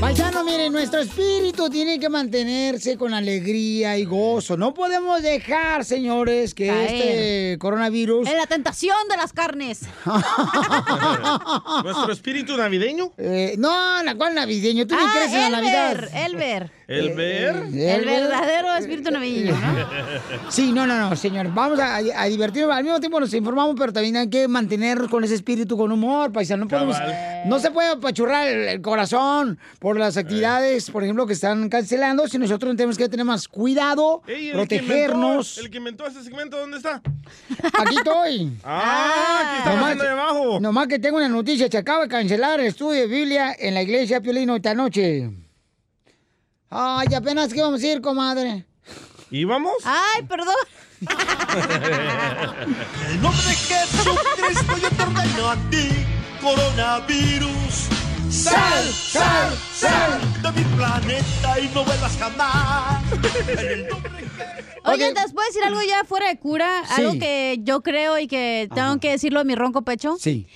Paisano, miren, nuestro espíritu tiene que mantenerse con alegría y gozo. No podemos dejar, señores, que Caer. este coronavirus... En la tentación de las carnes. ¿Nuestro espíritu navideño? Eh, no, la cual navideño. Tú ni Ah, crees en la Navidad. Elber, Elber. ¿El ver? El verdadero espíritu navideño, ¿no? Sí, no, no, no, señor. Vamos a, a divertirnos. Al mismo tiempo nos informamos, pero también hay que mantenernos con ese espíritu, con humor, paisano. No, podemos, no se puede apachurrar el, el corazón por las actividades, por ejemplo, que están cancelando. Si nosotros tenemos que tener más cuidado, Ey, el que protegernos. inventó- el que inventó ese segmento, ¿dónde está? Aquí estoy. Ah, aquí está Nomás- hablando de abajo. Nomás que tengo una noticia. Se acaba de cancelar el estudio de Biblia en la iglesia Piolino esta noche. Ay, apenas que vamos a ir, comadre. ¿Y vamos? Ay, perdón. En nombre de Jesucristo yo te ordeno a ti, coronavirus. Sal, sal, sal. de mi planeta y no vuelvas jamás. En el nombre Oye, ¿te puedo decir algo ya fuera de cura? Sí. Algo que yo creo y que tengo que decirlo a mi ronco pecho. Sí.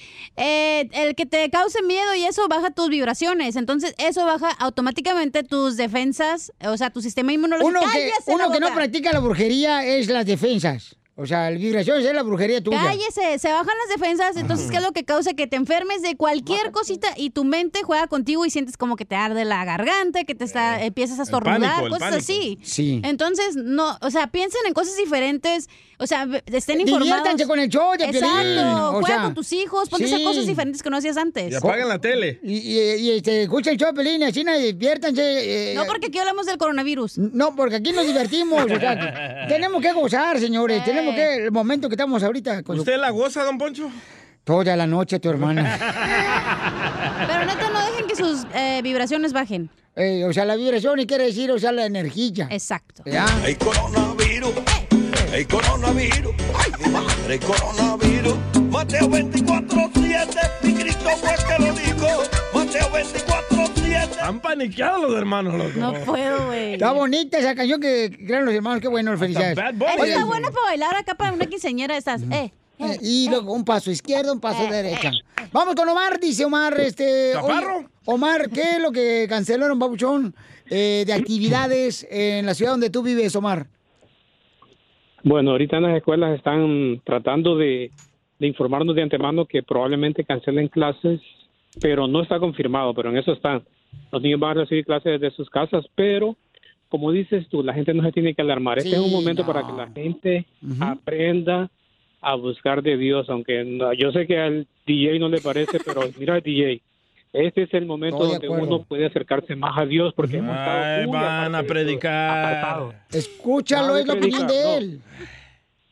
Eh, el que te cause miedo y eso baja tus vibraciones. Entonces, eso baja automáticamente tus defensas, o sea, tu sistema inmunológico. Uno que, ¡Cállese uno que no practica la brujería es las defensas. O sea, la vibración es la brujería tuya. Cállese, se bajan las defensas, entonces ¿qué es lo que causa? Que te enfermes de cualquier cosita y tu mente juega contigo y sientes como que te arde la garganta, que te está, empiezas a estornudar, pánico, cosas así. Sí. Entonces, no, o sea, piensen en cosas diferentes, o sea, estén informados. Diviértanse con el show de Piolín, Exacto, o juega sea, con tus hijos, ponte a hacer sí. cosas diferentes que no hacías antes. Y apagan la tele. Y, y, y, este, escucha el show de Pelín, así no, diviértanse. eh, No, porque aquí hablamos del coronavirus. No, porque aquí nos divertimos. o sea, tenemos que gozar, señores. Tenemos que, el momento que estamos ahorita. Con ¿Usted la goza, don Poncho? Toda la noche, tu hermana. Pero neta, no dejen que sus eh, vibraciones bajen. Eh, o sea, la vibración y quiere decir, o sea, la energía. Exacto. ¿Ya? Hay coronavirus. El coronavirus, ay mi madre, el coronavirus. Mateo 24, 7, mi Cristo fue el que lo dijo. Mateo 24, 7. Han paniqueado los hermanos, loco. No puedo, güey. Está bonita esa canción que crean los hermanos. Qué bueno, felicidades. Oye, está buena para bailar acá para una quinceañera de estas. Eh. eh, y luego un paso izquierdo, un paso derecha. Vamos con Omar, dice Omar, este... Oye, Omar, ¿qué es lo que cancelaron, Papuchón, eh, de actividades en la ciudad donde tú vives, Omar? Bueno, ahorita en las escuelas están tratando de, de informarnos de antemano que probablemente cancelen clases, pero no está confirmado, pero en eso están. Los niños van a recibir clases desde sus casas, pero como dices tú, la gente no se tiene que alarmar. Este Sí, es un momento no. para que la gente aprenda a buscar de Dios, aunque no- yo sé que al DJ no le parece, pero mira DJ, este es el momento donde acuerdo. uno puede acercarse más a Dios porque hemos estado Ay, van a predicar. Escúchalo, es la opinión de no. él.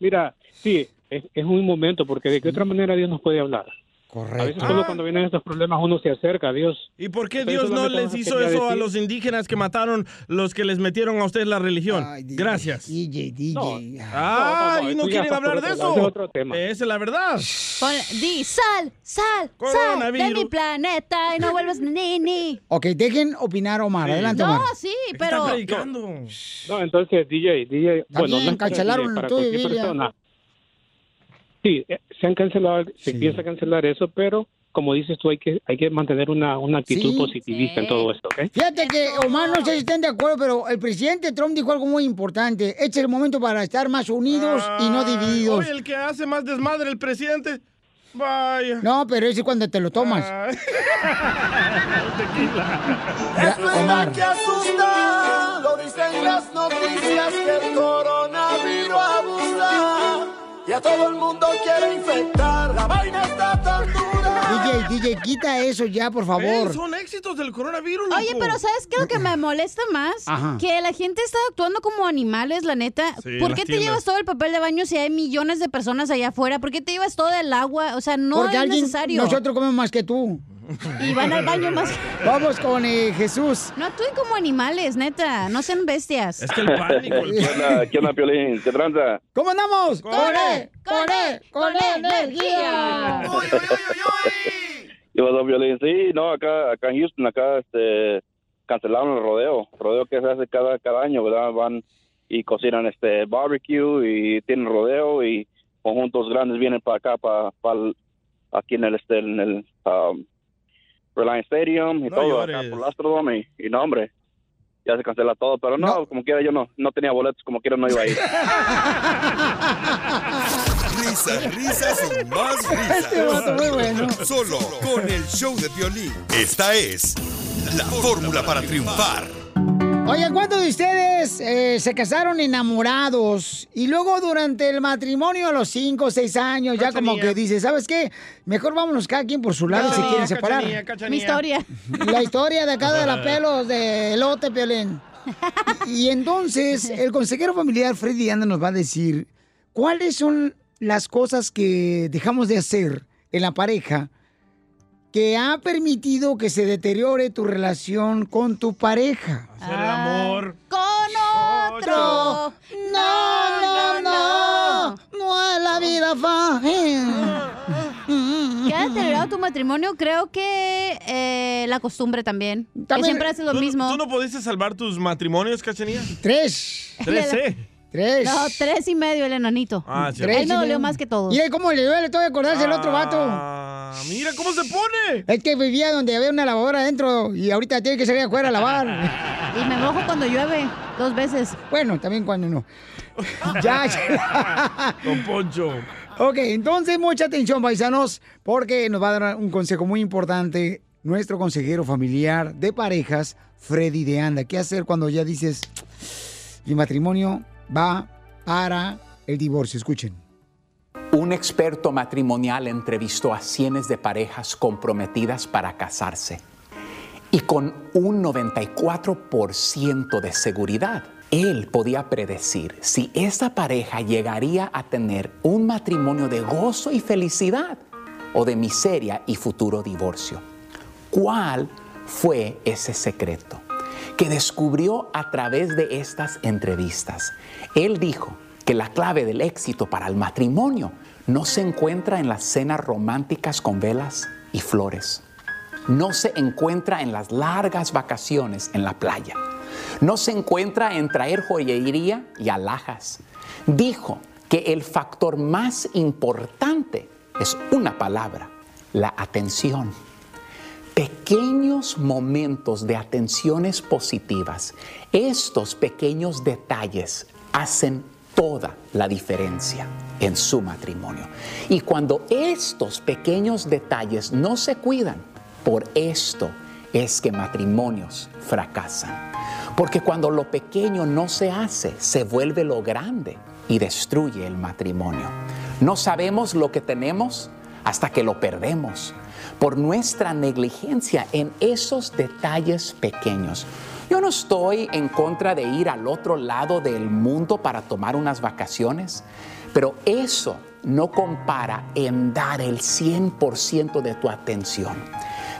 Mira, sí, es, es un momento, porque de qué otra manera Dios nos puede hablar. A veces solo cuando vienen estos problemas uno se acerca a Dios. ¿Y por qué Dios no les hizo eso a los indígenas que mataron los que les metieron a ustedes la religión? Gracias. DJ, DJ. Ah, No, no, no, y no tú quieren hablar de eso. ese es otro tema. Esa es la verdad. Pon- di, sal, sal, sal de mi planeta y no vuelvas ni ni. Ok, dejen opinar, Omar. Adelante, No, Omar. sí, pero... No, entonces DJ, DJ, Está bueno, no cancelaron DJ, cualquier Biblia. persona. Sí, eh, se han cancelado, se piensa cancelar eso, pero como dices tú, hay que hay que mantener una, una actitud Sí. positivista en todo esto, ¿ok? Fíjate que, Omar, no sé si estén de acuerdo, pero el presidente Trump dijo algo muy importante. Este es el momento para estar más unidos y no divididos. Oye, el que hace más desmadre, el presidente. Vaya. No, pero ese es cuando te lo tomas. Es verdad que asusta, lo dicen las noticias que el coronavirus y a todo el mundo quiere infectar. La vaina está tan dura. DJ, DJ, quita eso ya, por favor. Eh, son éxitos del coronavirus, Oye, loco. pero ¿sabes qué es lo que me molesta más? Ajá. Que la gente está actuando como animales, la neta. Sí, ¿Por qué te tiendas. llevas todo el papel de baño si hay millones de personas allá afuera? ¿Por qué te llevas todo el agua? O sea, no Porque es alguien, necesario. nosotros comemos más que tú. Y van al baño más. Vamos con eh, Jesús. No actúen como animales, neta. No sean bestias. Es que el pánico. ¿Qué onda, qué onda, Piolín? ¿Qué tranza? ¿Cómo andamos? Con E, con E, con E energía. ¿Qué pasó, Piolín? Sí, no, acá, acá en Houston, acá, este, cancelaron el rodeo. Rodeo que se hace cada, cada año, ¿verdad? Van y cocinan este barbecue y tienen rodeo y conjuntos grandes vienen para acá, para, aquí en el, este, en el um, Reliance Stadium y No todo, acá por el Astrodome y, y no, hombre. Ya se cancela todo, pero no, como quiera yo no, no tenía boletos, como quiera no iba a ir. Risas, risas y más risas. Este vato muy bueno. Solo con el show de violín. Esta es la fórmula para triunfar. Oye, ¿cuántos de ustedes eh, se casaron enamorados y luego durante el matrimonio a los 5 o 6 años ya como que dice, ¿sabes qué? Mejor vámonos cada quien por su lado y se Cachanilla, quieren separar. cachanilla, cachanilla. Mi historia. La historia de acá de la pelos de elote, Piolín. Y entonces el consejero familiar Freddy Anda nos va a decir cuáles son las cosas que dejamos de hacer en la pareja que ha permitido que se deteriore tu relación con tu pareja. Hacer el amor. Con otro. No, no, no. No es la vida fácil. ¿Qué ha deteriorado tu matrimonio? Creo que eh, la costumbre también. Que También- siempre haces lo ¿Tú, mismo. ¿Tú no pudiste salvar tus matrimonios, Cachanilla? Tres. Tres, ¿eh? Tres. No, tres y medio el enanito. Ah, sí. Él me dolió más que todos. Mira cómo le duele todo acordarse del otro vato. Ah, mira cómo se pone. Es que vivía donde había una lavadora adentro y ahorita tiene que salir afuera a lavar. Y me mojo cuando llueve, dos veces. Bueno, también cuando no. ya, ya. Don Poncho. Ok, entonces mucha atención, paisanos, porque nos va a dar un consejo muy importante nuestro consejero familiar de parejas, Freddy de Anda. ¿Qué hacer cuando ya dices, mi matrimonio va para el divorcio? Escuchen. Un experto matrimonial entrevistó a cientos de parejas comprometidas para casarse. Y con un 94% de seguridad, él podía predecir si esa pareja llegaría a tener un matrimonio de gozo y felicidad o de miseria y futuro divorcio. ¿Cuál fue ese secreto? Que descubrió a través de estas entrevistas. Él dijo que la clave del éxito para el matrimonio no se encuentra en las cenas románticas con velas y flores. No se encuentra en las largas vacaciones en la playa. No se encuentra en traer joyería y alhajas. Dijo que el factor más importante es una palabra, la atención. Pequeños momentos de atenciones positivas, estos pequeños detalles hacen toda la diferencia en su matrimonio. Y cuando estos pequeños detalles no se cuidan, por esto es que matrimonios fracasan. Porque cuando lo pequeño no se hace, se vuelve lo grande y destruye el matrimonio. No sabemos lo que tenemos hasta que lo perdemos por nuestra negligencia en esos detalles pequeños. Yo no estoy en contra de ir al otro lado del mundo para tomar unas vacaciones, pero eso no compara en dar el 100% de tu atención.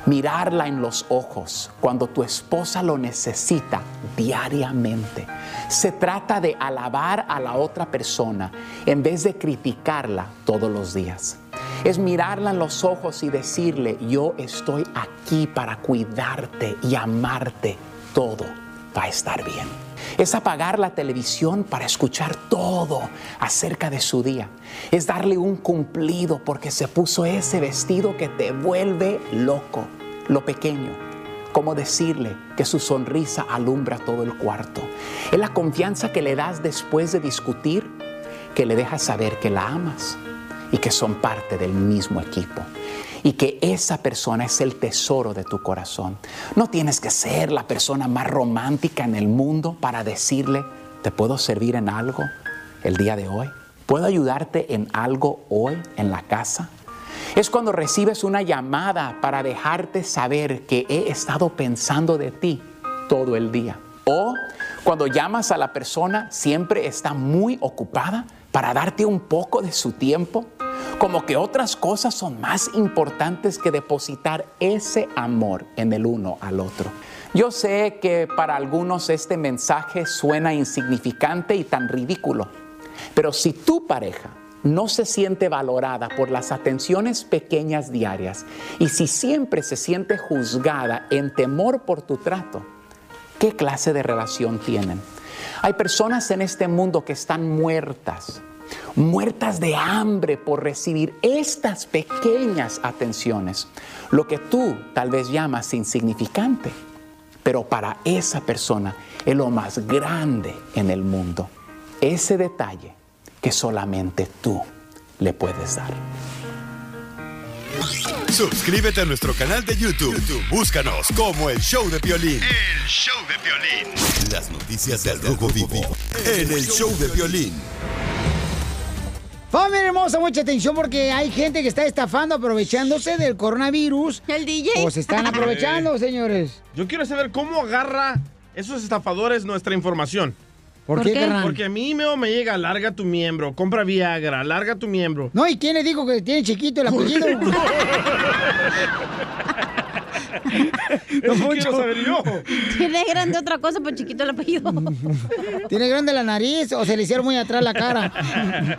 Mirarla en los ojos cuando tu esposa lo necesita diariamente. Se trata de alabar a la otra persona en vez de criticarla todos los días. Es mirarla en los ojos y decirle, yo estoy aquí para cuidarte y amarte. Todo va a estar bien. Es apagar la televisión para escuchar todo acerca de su día. Es darle un cumplido porque se puso ese vestido que te vuelve loco. Lo pequeño, como decirle que su sonrisa alumbra todo el cuarto. Es la confianza que le das después de discutir, que le dejas saber que la amas y que son parte del mismo equipo. Y que esa persona es el tesoro de tu corazón. No tienes que ser la persona más romántica en el mundo para decirle, ¿te puedo servir en algo el día de hoy? ¿Puedo ayudarte en algo hoy en la casa? Es cuando recibes una llamada para dejarte saber que he estado pensando de ti todo el día. O cuando llamas a la persona siempre está muy ocupada para darte un poco de su tiempo como que otras cosas son más importantes que depositar ese amor en el uno al otro. Yo sé que para algunos este mensaje suena insignificante y tan ridículo, pero si tu pareja no se siente valorada por las atenciones pequeñas diarias y si siempre se siente juzgada en temor por tu trato, ¿qué clase de relación tienen? Hay personas en este mundo que están muertas muertas de hambre por recibir estas pequeñas atenciones, lo que tú tal vez llamas insignificante, pero para esa persona es lo más grande en el mundo, ese detalle que solamente tú le puedes dar. Suscríbete a nuestro canal de YouTube. Búscanos como el Show de Violín. El show de violín. Las noticias del Rojo Vivo en el Show de Violín. Familia hermosa, mucha atención porque hay gente que está estafando aprovechándose del coronavirus. El DJ. O se están aprovechando, señores. Yo quiero saber cómo agarra esos estafadores nuestra información. ¿Por, qué, carnal? Porque a mí me, me llega, larga tu miembro, compra Viagra, larga tu miembro. No, ¿y quién le dijo que tiene chiquito el apellido? Eso quiero saber yo. Tiene grande otra cosa, pero chiquito el apellido. ¿Tiene grande la nariz o se le hicieron muy atrás la cara?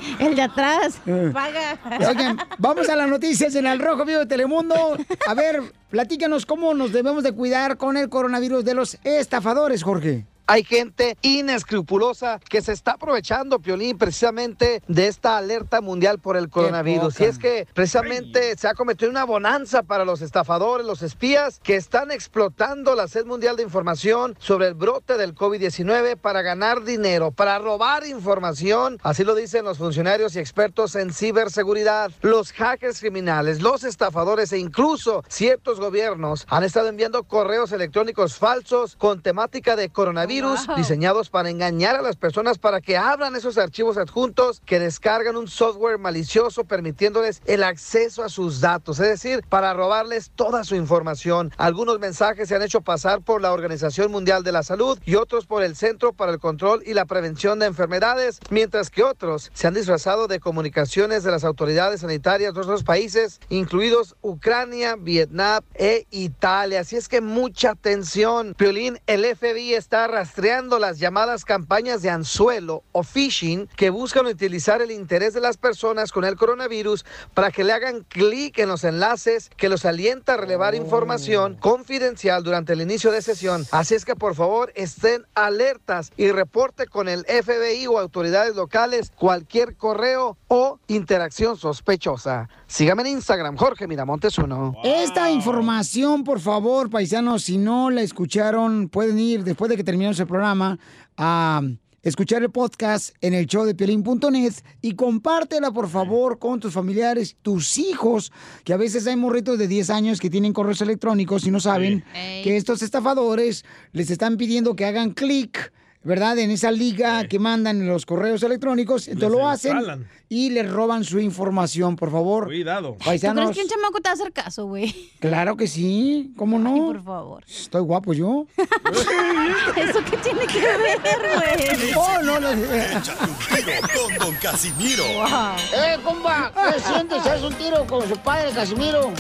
El de atrás. Paga. Oigan, vamos a las noticias en el Rojo Vivo de Telemundo. A ver, platícanos cómo nos debemos de cuidar con el coronavirus de los estafadores, Jorge. Hay gente inescrupulosa que se está aprovechando, Piolín, precisamente de esta alerta mundial por el coronavirus. Y es que precisamente se ha cometido una bonanza para los estafadores, los espías, que están explotando la sed mundial de información sobre el brote del COVID-19 para ganar dinero, para robar información. Así lo dicen los funcionarios y expertos en ciberseguridad. Los hackers criminales, los estafadores e incluso ciertos gobiernos han estado enviando correos electrónicos falsos con temática de coronavirus Wow. diseñados para engañar a las personas para que abran esos archivos adjuntos que descargan un software malicioso permitiéndoles el acceso a sus datos, es decir, para robarles toda su información. Algunos mensajes se han hecho pasar por la Organización Mundial de la Salud y otros por el Centro para el Control y la Prevención de Enfermedades, mientras que otros se han disfrazado de comunicaciones de las autoridades sanitarias de otros países, incluidos Ucrania, Vietnam e Italia. Así es que mucha atención. Piolín, el FBI está arrastrando rastreando las llamadas campañas de anzuelo o phishing que buscan utilizar el interés de las personas con el coronavirus para que le hagan clic en los enlaces que los alienta a relevar información confidencial durante el inicio de sesión. Así es que por favor estén alertas y reporte con el FBI o autoridades locales cualquier correo o interacción sospechosa. Sígame en Instagram, Jorge Miramontes uno. Esta información, por favor, paisanos, si no la escucharon, pueden ir después de que terminemos el programa a escuchar el podcast en el show de piolín.net y compártela, por favor, con tus familiares, tus hijos, que a veces hay morritos de 10 años que tienen correos electrónicos y no saben que estos estafadores les están pidiendo que hagan clic. ¿Verdad? En esa liga que mandan en los correos electrónicos. Entonces Les lo hacen instalan. y les roban su información, por favor. Cuidado. ¿Tú Paisanos. crees que un chamaco te va a hacer caso, güey? Claro que sí, ¿cómo no? por favor. Estoy guapo yo. ¿Eso qué tiene que ver, güey? Oh, no, no. Échate un tiro con Don Casimiro. ¡Eh, compa! ¿Qué sientes? ¿Haz un tiro con su padre, Casimiro?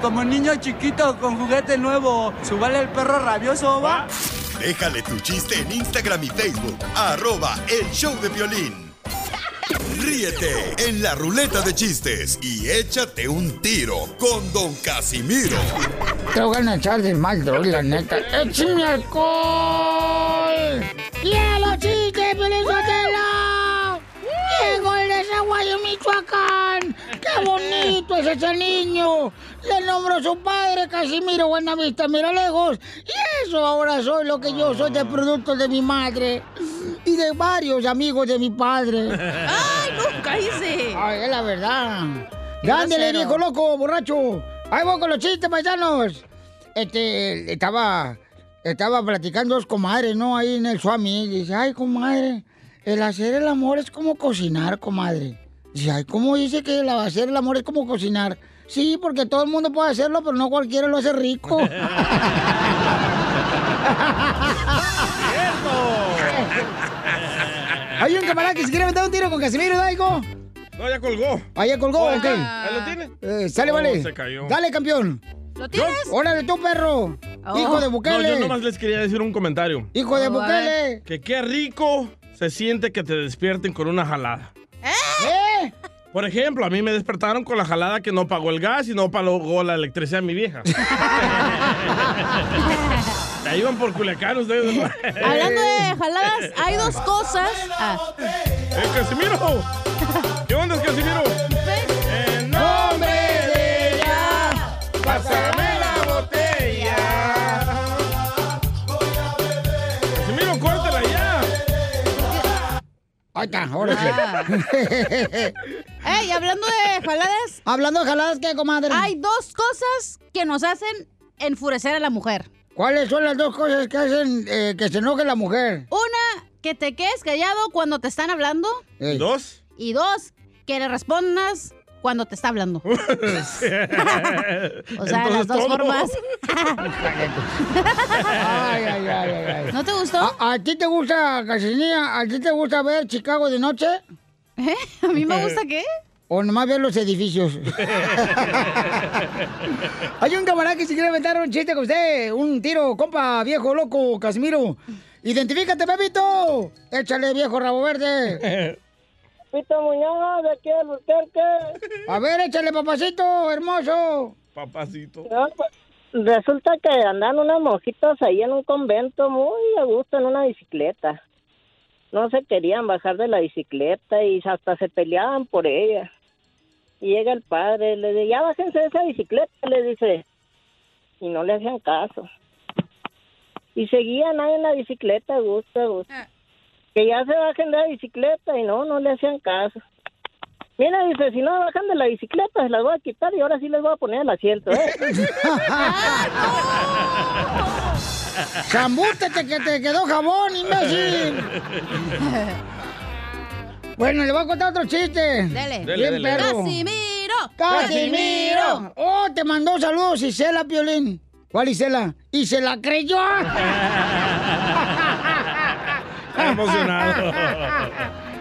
Como niño chiquito con juguete nuevo, ¿subale el perro rabioso, va? Déjale tu chiste en Instagram y Facebook. Arroba el show de violín. Ríete en la ruleta de chistes y échate un tiro con Don Casimiro. Te voy a echar de mal, droga, la neta. ¡Échame alcohol! ¡Quiero chiste, Pelizotelo! ¡Llegó desaguayo Michoacán! ¡Qué bonito es ese niño! Le nombró su padre Casimiro Buenavista Mira lejos. Y eso ahora soy lo que yo soy de producto de mi madre. Y de varios amigos de mi padre. ¡Ay, no! ¡Cállese! Ay, es la verdad. Dándole, viejo loco, borracho. Ahí voy con los chistes, paisanos. Este, estaba, estaba platicando dos comadres, ¿no? Ahí en el Suami. Dice, ay, comadre, el hacer el amor es como cocinar, comadre. Dice, ay, ¿cómo dice que el hacer el amor es como cocinar? Sí, porque todo el mundo puede hacerlo, pero no cualquiera lo hace rico. Hay un camarada que se quiere meter un tiro con Casimiro, Daigo. No, ya colgó. Ah, ya colgó, Oh, ok. ¿Ahí lo tiene? Eh, sale, Oh, vale. se cayó. Dale, campeón. ¿Lo tienes? Órale, tú, perro. Hijo de No, Bukele. yo nomás les quería decir un comentario. Hijo de Oh, Bukele. Que qué rico se siente que te despierten con una jalada. ¿Eh? Por ejemplo, a mí me despertaron con la jalada que no pagó el gas y no pagó la electricidad mi vieja. Ahí iban por Culiacán ustedes. Hablando de jaladas, hay dos cosas. Ah. ¡Eh, Casimiro! ¿Qué onda, Casimiro? Ahí está, ahora Ah. sí. Ey, hablando de jaladas. Hablando de jaladas, ¿qué, comadre? Hay dos cosas que nos hacen enfurecer a la mujer. ¿Cuáles son las dos cosas que hacen eh, que se enoje la mujer? Una, que te quedes callado cuando te están hablando. Ey. ¿Dos? Y dos, que le respondas cuando te está hablando. O sea, Entonces, las dos todo. formas. Ay, ay, ay, ay, ay. ¿No te gustó? ¿A, a ti te gusta, Casinilla? ¿A ti te gusta ver Chicago de noche? ¿Eh? ¿A mí me gusta qué? ¿O nomás ver los edificios? Hay un camarada que se quiere aventar un chiste con usted. Un tiro, compa, viejo loco, Casimiro. Identifícate, Pepito. Échale, viejo rabo verde. Pito Muñoz, de aquí al Albuquerque. A ver, échale, papacito, hermoso. Papacito. No, pues, Resulta que andan unas monjitas ahí en un convento muy a gusto en una bicicleta. No se querían bajar de la bicicleta y hasta se peleaban por ella. Y llega el padre, le dice, ya bájense de esa bicicleta, le dice. Y no le hacían caso. Y seguían ahí en la bicicleta a gusto, a gusto. Que ya se bajen de la bicicleta y no, no le hacían caso. Mira, dice, si no bajan de la bicicleta, se las voy a quitar y ahora sí les voy a poner el asiento, ¿eh? ¡Zambútete que te quedó jabón, imbécil! Bueno, le voy a contar otro chiste. Dale. Dele, Bien, dele. perro. ¡Casimiro! ¡Casimiro! ¡Oh, te mandó saludos Isela Piolín! ¿Cuál Isela? ¡Y se la creyó! Está emocionado.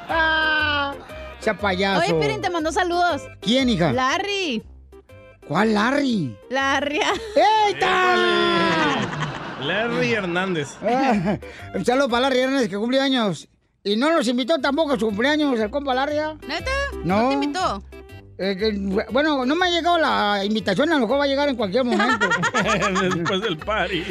Ah, ¡Sea payaso! Oye, Pirin, te mandó saludos. ¿Quién, hija? Larry. ¿Cuál Larry? Larry. ¡Eita! Larry Hernández. Ah, Un saludo para Larry Hernández que cumple años. Y no nos invitó tampoco a su cumpleaños el compa Larry. ¿ah? ¿Neta? No. ¿No te invitó? Eh, bueno, no me ha llegado la invitación, a lo mejor va a llegar en cualquier momento. Después del party.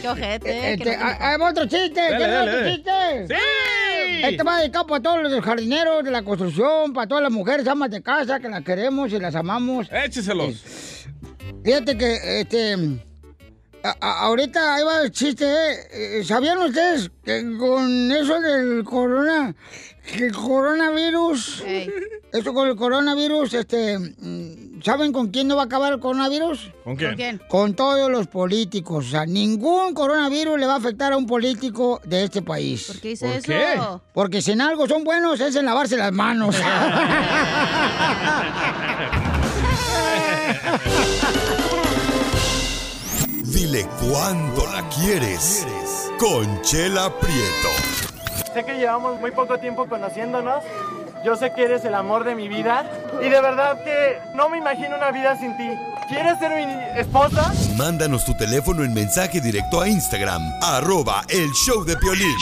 Qué ojete. Este, que no te- ah, ahí va otro chiste, Dale, ¿quieres dale, otro dale. chiste? ¡Sí! Este va dedicado para todos los jardineros de la construcción, para todas las mujeres amas de casa que las queremos y las amamos. Écheselos. Fíjate que, este, a- a- ahorita ahí va el chiste, ¿eh? Eh, ¿Sabían ustedes que con eso del corona, el coronavirus, eso con el coronavirus, este, ¿saben con quién no va a acabar el coronavirus? ¿Con quién? ¿Con quién? Con todos los políticos. O sea, ningún coronavirus le va a afectar a un político de este país. ¿Por qué dice ¿Por eso? qué? Porque si en algo son buenos es en lavarse las manos. Dile cuándo la quieres. Conchela Prieto. Sé que llevamos muy poco tiempo conociéndonos. Yo sé que eres el amor de mi vida. Y de verdad que no me imagino una vida sin ti. ¿Quieres ser mi esposa? Mándanos tu teléfono en mensaje directo a Instagram, arroba el show de Piolín.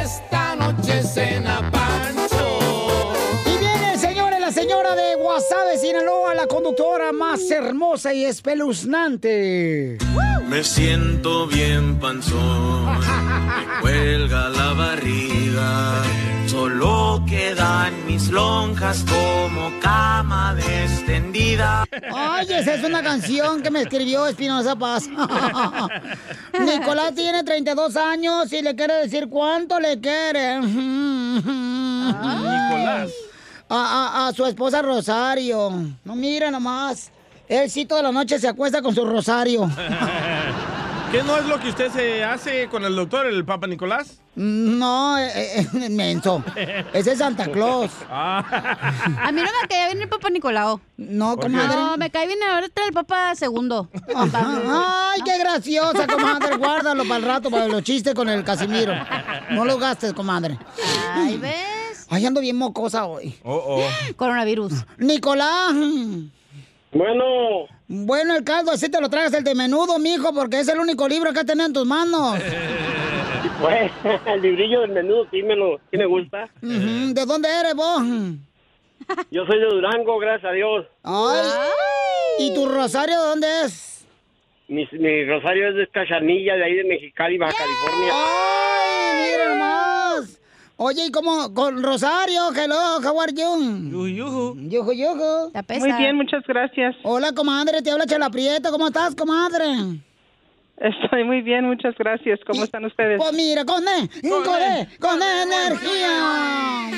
Esta noche cena Pancho. Y viene, señores, la señora de Guasave, Sinaloa, la conductora más hermosa y espeluznante. Me siento bien panzón, me cuelga la barriga. Solo quedan mis lonjas como cama extendida. Ay, esa es una canción que me escribió Espinosa Paz. Nicolás tiene 32 años y le quiere decir cuánto le quiere. Nicolás. A, a- a su esposa Rosario. No, mira nomás. Él sí toda la noche se acuesta con su Rosario. ¿Qué no es lo que usted se hace con el doctor, el Papa Nicolás? No, eh, eh, eh, menso. Ese es Santa Claus. A mí no me caía bien el Papa Nicolau. No, comadre. No, me cae bien ahorita el Papa segundo. Ay, qué graciosa, comadre. Guárdalo para el rato, para los chistes con el Casimiro. No lo gastes, comadre. Ay, ¿ves? Ay, ando bien mocosa hoy. Oh, oh. Coronavirus. Nicolás. Bueno. Bueno, el caldo, así te lo tragas el de menudo, mijo, porque es el único libro que tenés en tus manos. Pues, el librillo del menudo sí me, lo, sí me gusta. ¿De dónde eres vos? Yo soy de Durango, gracias a Dios. Ay. ¿Y tu rosario de dónde es? Mi, mi rosario es de Cachanilla, de ahí de Mexicali, Baja California. ¡Ay, mira nomás! Oye, ¿y cómo? Con Rosario, hello, how are you? Yuju. Yuju, yuju. pesa. Muy bien, muchas gracias. Hola, comadre, te habla Chela Prieto. ¿Cómo estás, comadre? Estoy muy bien, muchas gracias. ¿Cómo están ustedes? Pues mira, con E, con E, con E energía.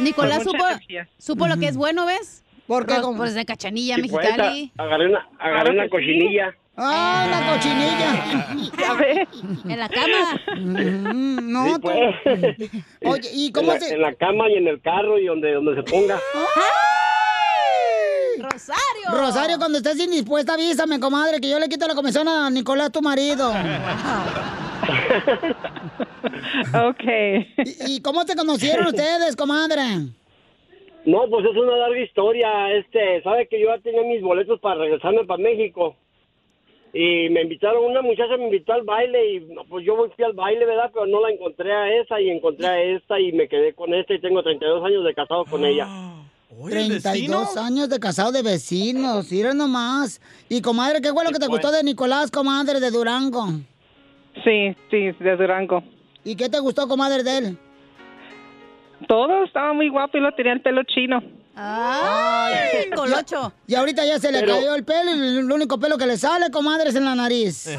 Nicolás Con supo, energía. supo lo que es bueno, ¿ves? ¿Por qué? Pues de Cachanilla, Sí, pues, Mexicali. agarré una, agarré una cochinilla. ¡Ay, la cochinilla! Ya ves. En la cama. Mm, No, Sí, pues. Oye, ¿y en, cómo la, se...? en la cama y en el carro y donde, donde se ponga. Rosario. Rosario, cuando estés indispuesta, avísame, comadre, que yo le quito la comisión a Nicolás, tu marido. Ok. ¿Y, y cómo se conocieron ustedes, comadre? No, pues es una larga historia. Este, sabe que yo ya tenía mis boletos para regresarme para México. Y me invitaron, una muchacha me invitó al baile y pues yo fui al baile, ¿verdad? Pero no la encontré a esa y encontré a esta y me quedé con esta y tengo 32 años de casado con ella. 32 años de casado de vecinos, mira nomás. Y comadre, ¿qué fue lo que te pues. gustó de Nicolás, comadre, de Durango? Sí, sí, de Durango. ¿Y qué te gustó, comadre, de él? Todo estaba muy guapo y lo tenía el pelo chino. Ay, colocho. Y ahorita ya se le Pero- cayó el pelo y el único pelo que le sale, comadre, es en la nariz.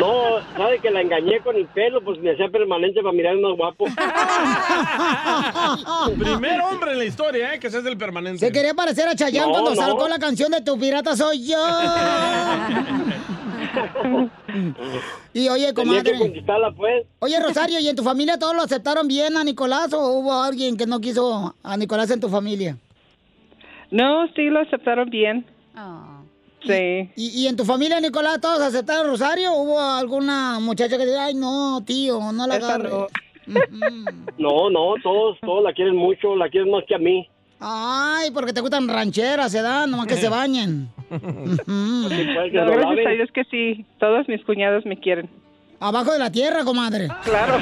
No, sabe que la engañé con el pelo, pues me hacía permanente para mirar más guapo. Primer hombre en la historia, ¿eh? Que se hace el permanente. Se quería parecer a Chayanne No, cuando no. sacó la canción de Tu pirata soy yo. y oye, que comadre. conquistarla, pues. Oye, Rosario, ¿y en tu familia todos lo aceptaron bien a Nicolás o hubo alguien que no quiso a Nicolás en tu familia? No, sí, lo aceptaron bien. Oh. Sí. ¿Y, y en tu familia, Nicolás, todos aceptaron a Rosario? ¿O ¿Hubo alguna muchacha que diga, ay, no, tío, no la agarres? no. No, no, todos, todos la quieren mucho, la quieren más que a mí. Ay, porque te gustan rancheras, se dan, nomás que se bañen. pues, No, lo gracias a Dios que sí, todas mis cuñadas me quieren. Abajo de la tierra, comadre. Claro.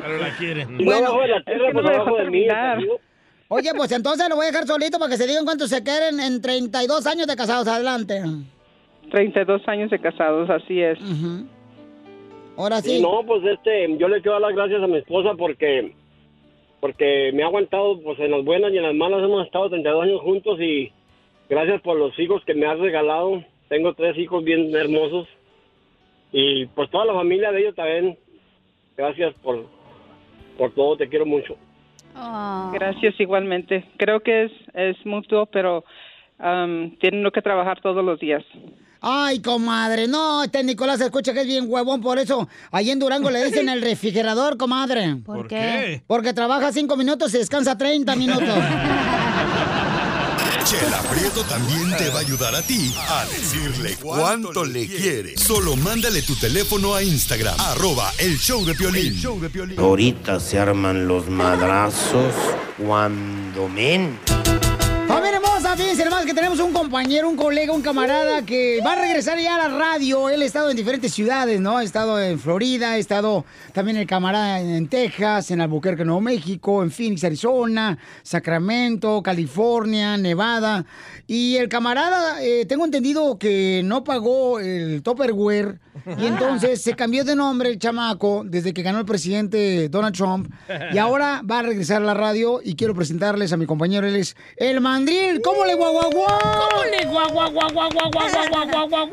Pero la quieren. Si no abajo de la tierra, es que no pues me dejó abajo de mí. terminar. ¿entendido? Oye, pues entonces lo voy a dejar solito para que se digan cuántos se quieren en 32 años de casados. Adelante. 32 años de casados, así es. Ahora Y no, pues este, yo le quiero dar las gracias a mi esposa porque porque me ha aguantado pues en las buenas y en las malas hemos estado 32 años juntos y gracias por los hijos que me has regalado. Tengo tres hijos bien hermosos y pues toda la familia de ellos también. Gracias por por todo, te quiero mucho. Gracias igualmente. Creo que es, es mutuo, pero am, tienen que trabajar todos los días. Ay, comadre, no, este Nicolás escucha que es bien huevón, por eso ahí en Durango le dicen el refrigerador, comadre. ¿Por qué? Porque trabaja cinco minutos y descansa 30 minutos. Chela Prieto también te va a ayudar a ti a decirle cuánto le quiere. Solo mándale tu teléfono a Instagram, arroba el show de Piolín. Ahorita se arman los madrazos cuando men. Familia fíjense nomás que tenemos un compañero, un colega, un camarada que va a regresar ya a la radio. Él ha estado en diferentes ciudades, ¿no? Ha estado en Florida, ha estado también el camarada en, Texas, en Albuquerque, Nuevo México, en Phoenix, Arizona, Sacramento, California, Nevada. Y el camarada, eh, tengo entendido que no pagó el Tupperware y entonces se cambió de nombre el chamaco desde que ganó el presidente Donald Trump. Y ahora va a regresar a la radio y quiero presentarles a mi compañero, él es el mandril. ¿Cómo ¡Súbale, guagua, ¡Súbale, guagua, guagua, guagua, guagua,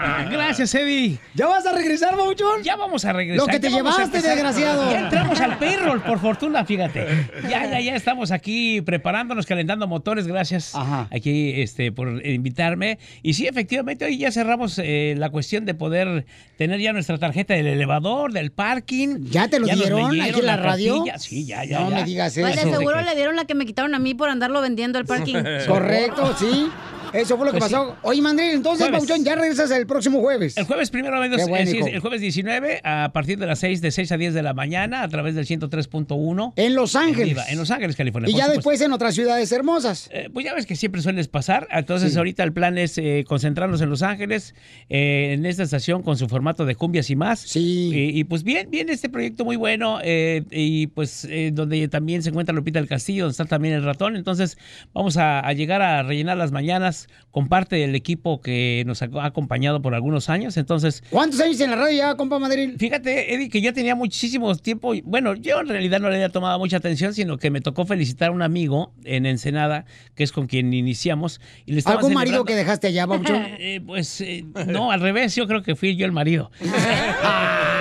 ah, Gracias, Eddie. ¿Ya vas a regresar, Mauchón? Ya vamos a regresar. Lo que te llevaste, desgraciado. Ya entramos al payroll, por fortuna, fíjate. Ya, ya, ya estamos aquí preparándonos, calentando motores. Gracias Ajá. aquí este, por invitarme. Y sí, efectivamente, hoy ya cerramos eh, la cuestión de poder tener ya nuestra tarjeta del elevador, del parking. ¿Ya te lo dieron aquí en la, la radio? Sí, ya, ya. No me digas eso. Pues de seguro le dieron la que me quitaron a mí por andarlo vendiendo el parking. Correcto, sí. Eso fue lo que Pues pasó. Oye, Mandril, entonces. Pauchón, ya regresas el próximo jueves. El jueves primero, bueno, eh, sí, el jueves 19 a partir de las 6, de 6 a 10 de la mañana a través del 103.1. En Los Ángeles. Viva, En Los Ángeles, California. Y ya supuesto. después en otras ciudades hermosas. Eh, pues ya ves que siempre sueles pasar. Entonces, Sí. ahorita el plan es eh, concentrarnos en Los Ángeles, eh, en esta estación con su formato de cumbias y más. Sí. Y, y, pues bien, bien este proyecto muy bueno. eh, y pues eh, donde también se encuentra Lupita del Castillo, donde está también el ratón. Entonces, vamos a, a llegar a rellenar las mañanas con parte del equipo que nos ha acompañado por algunos años. Entonces, ¿Cuántos años en la radio ya, compa Madrid? Fíjate, Eddie, que yo tenía muchísimo tiempo. Bueno, yo en realidad no le había tomado mucha atención, sino que me tocó felicitar a un amigo en Ensenada, que es con quien iniciamos. Y le estaba ¿Algún marido que dejaste allá, Pauchón? Eh, pues eh, no, al revés, yo creo que fui yo el marido.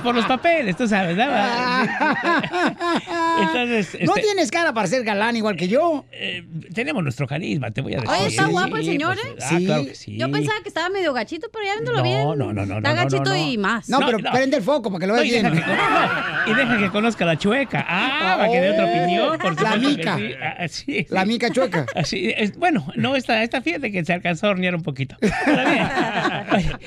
pues por los papeles, tú sabes, ¿no? Entonces, No este, tienes cara para ser galán igual que yo. eh, tenemos nuestro carisma, te voy a decir. Oye, está Sí, guapo el señor, pues, ¿eh? ah, claro que sí. Yo pensaba que estaba medio gachito, pero ya viéndolo No, bien. no, no, no, Está no, gachito no. y más. No, pero no. prende el foco para que lo No, veas y, deja bien. y deja que conozca la chueca. Ah, para que dé otra Oh, opinión. Por la mica. sí. Ah, sí, La mica chueca. Así es, bueno, no, esta, esta fíjate que se alcanzó a hornear un poquito. Pero bien.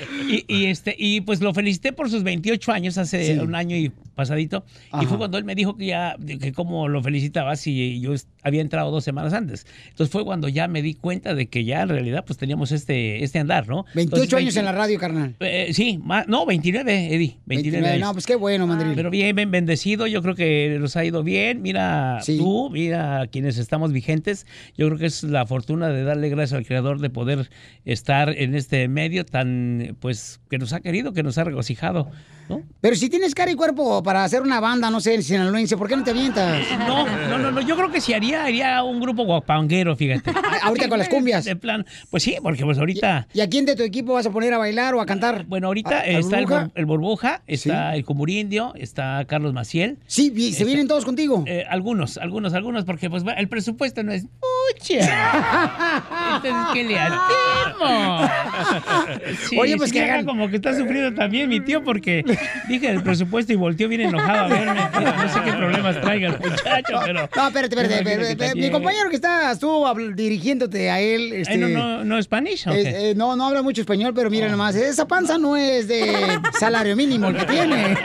Y este, y pues lo felicité por sus 28 años, hace Sí. un año y pasadito. Ajá. Y fue cuando él me dijo que ya, que cómo lo felicitaba si yo había entrado dos semanas antes. Entonces fue cuando ya me di cuenta de que ya en realidad pues teníamos este, este andar, ¿no? 28 Entonces, años en la 20 radio, carnal. eh, sí, más, no, 29, Eddie. 29, 29, años. no, pues qué bueno, Madrid. Pero bien, bien bendecido, yo creo que nos ha ido bien. Mira Sí. tú, mira quienes estamos vigentes. Yo creo que es la fortuna de darle gracias al Creador de poder estar en este medio tan, pues, que nos ha querido, que nos ha regocijado. ¿no? Pero si tienes cara y cuerpo para hacer una banda, no sé, sinaloense, ¿por qué no te avientas? No, no, no, no, yo creo que si haría, haría un grupo guapanguero, fíjate. Ahorita con las cumbias. De plan, pues sí, porque pues ahorita... ¿Y a quién de tu equipo vas a poner a bailar o a cantar? Bueno, ahorita ¿A- al está el, Burbuja? El Burbuja, está el Cumurindio, está Carlos Maciel. Sí, se Está- vienen todos contigo. Eh, algunos, algunos, algunos, porque pues el presupuesto no es mucha. Entonces, ¿qué le hacemos? Sí, Oye, pues que hagan- como que está sufriendo también mi tío, porque dije el presupuesto y volteó bien enojado a verme. No sé qué problemas traiga el muchacho, pero. No, espérate, espérate. Mi compañero que está, estuvo dirigiéndote a él. Este, no, no, no, Spanish, ¿o es- qué? eh, no, no habla mucho español, pero mira nomás, esa panza no es de salario mínimo el que tiene.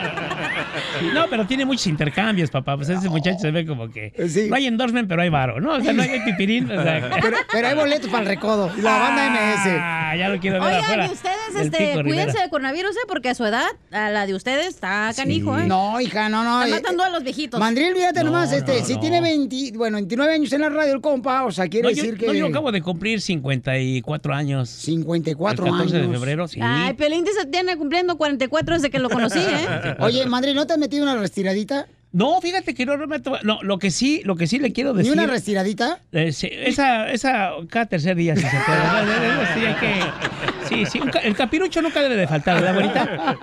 Sí, no, pero tiene muchos intercambios, papá. Pues ese muchacho se ve como que. Sí. No hay endorsement, pero hay varo, ¿no? O sea, no hay pipirín. O sea, Pero, pero hay boletos para el recodo. Y la banda MS. Ah, ya lo quiero ver Oigan, afuera. y ustedes, del este, Pico Rivera. cuídense de coronavirus, ¿eh? Porque a su edad, a la de ustedes, está canijo, ¿eh? No, hija, no, no. Está eh, matando a los viejitos. Mandril, fíjate No, nomás, este, no, si no. tiene 20, bueno, 29 años en la radio el compa, o sea, quiere No, yo, decir que... no, yo acabo de cumplir 54 años. 54 El 14 de años. febrero, sí. Ay, Pelín se tiene cumpliendo 44 desde que lo conocí, ¿eh? Oye, Mandril, ¿no te has metido una restiradita? No, fíjate que no, no me to- no, lo que sí, lo que sí le quiero ¿Ni decir. una restiradita? Eh, sí, esa, esa, cada tercer día, si se puede. Sí, hay que- sí, sí, ca- el capirucho nunca debe de faltar, ¿verdad, güerita?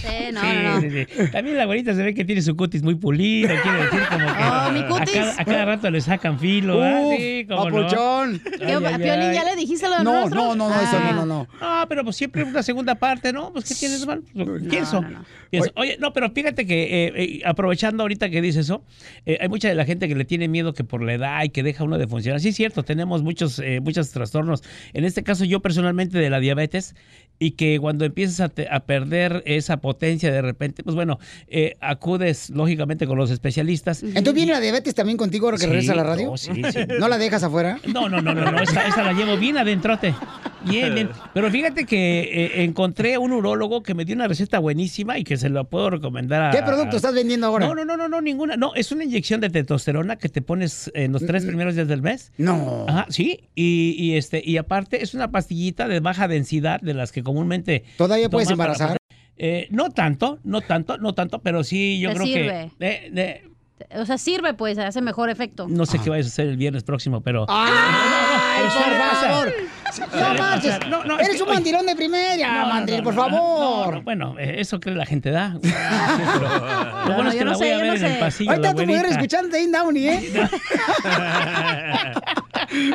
Sí, no, Sí, no, no. sí, sí. También la güerita se ve que tiene su cutis muy pulido, quiere decir como que Oh, mi a, cutis. cada, a cada rato le sacan filo, ¿verdad? Uf, Sí, cómo papuchón. no. ¿Qué, Ay, ay, Piolín, ya le dijiste lo de No, no, no, no, eso no, no, no. No, pero pues siempre una segunda parte, ¿no? Pues ¿qué tienes mal? Pienso. Pienso. Oye, no, pero fíjate que eh, eh, aprovechando ahorita que dices eso, eh, hay mucha de la gente que le tiene miedo que por la edad y que deja uno de funcionar. Sí, es cierto, tenemos muchos, eh, muchos trastornos. En este caso, yo personalmente de la diabetes diabetes y que cuando empiezas a, te- a perder esa potencia de repente, pues bueno, eh, acudes lógicamente con los especialistas. Entonces viene la diabetes también contigo ahora que Sí, regresas a la radio. no, sí, sí. ¿No la dejas afuera? No, no, no, no, no, esa, esa la llevo bien adentrote. Bien, bien. Pero fíjate que eh, encontré un urólogo que me dio una receta buenísima y que se la puedo recomendar a... ¿Qué producto estás vendiendo ahora? No, no, no, no, no, ninguna. No, es una inyección de testosterona que te pones en los tres primeros días del mes. No. Ajá, sí. Y, y este, y aparte es una pastillita de baja densidad de las que comúnmente. ¿Todavía puedes para- embarazar? Eh, no tanto, no tanto, no tanto, pero sí yo Te creo sirve. que. eh, eh, O sea, sirve, pues, hace mejor efecto. no sé qué vayas a hacer el viernes próximo, pero. ¡Ay, por favor! No marches. No, no, es Eres que, un oye, mandilón de primera, Mandril, no, por favor. no, no, bueno, eh, eso cree la gente da. Sí, pero lo bueno es que no la sé, voy a ver en el pasillo. Ahorita tu mujer escuchando Dane Downey, ¿eh?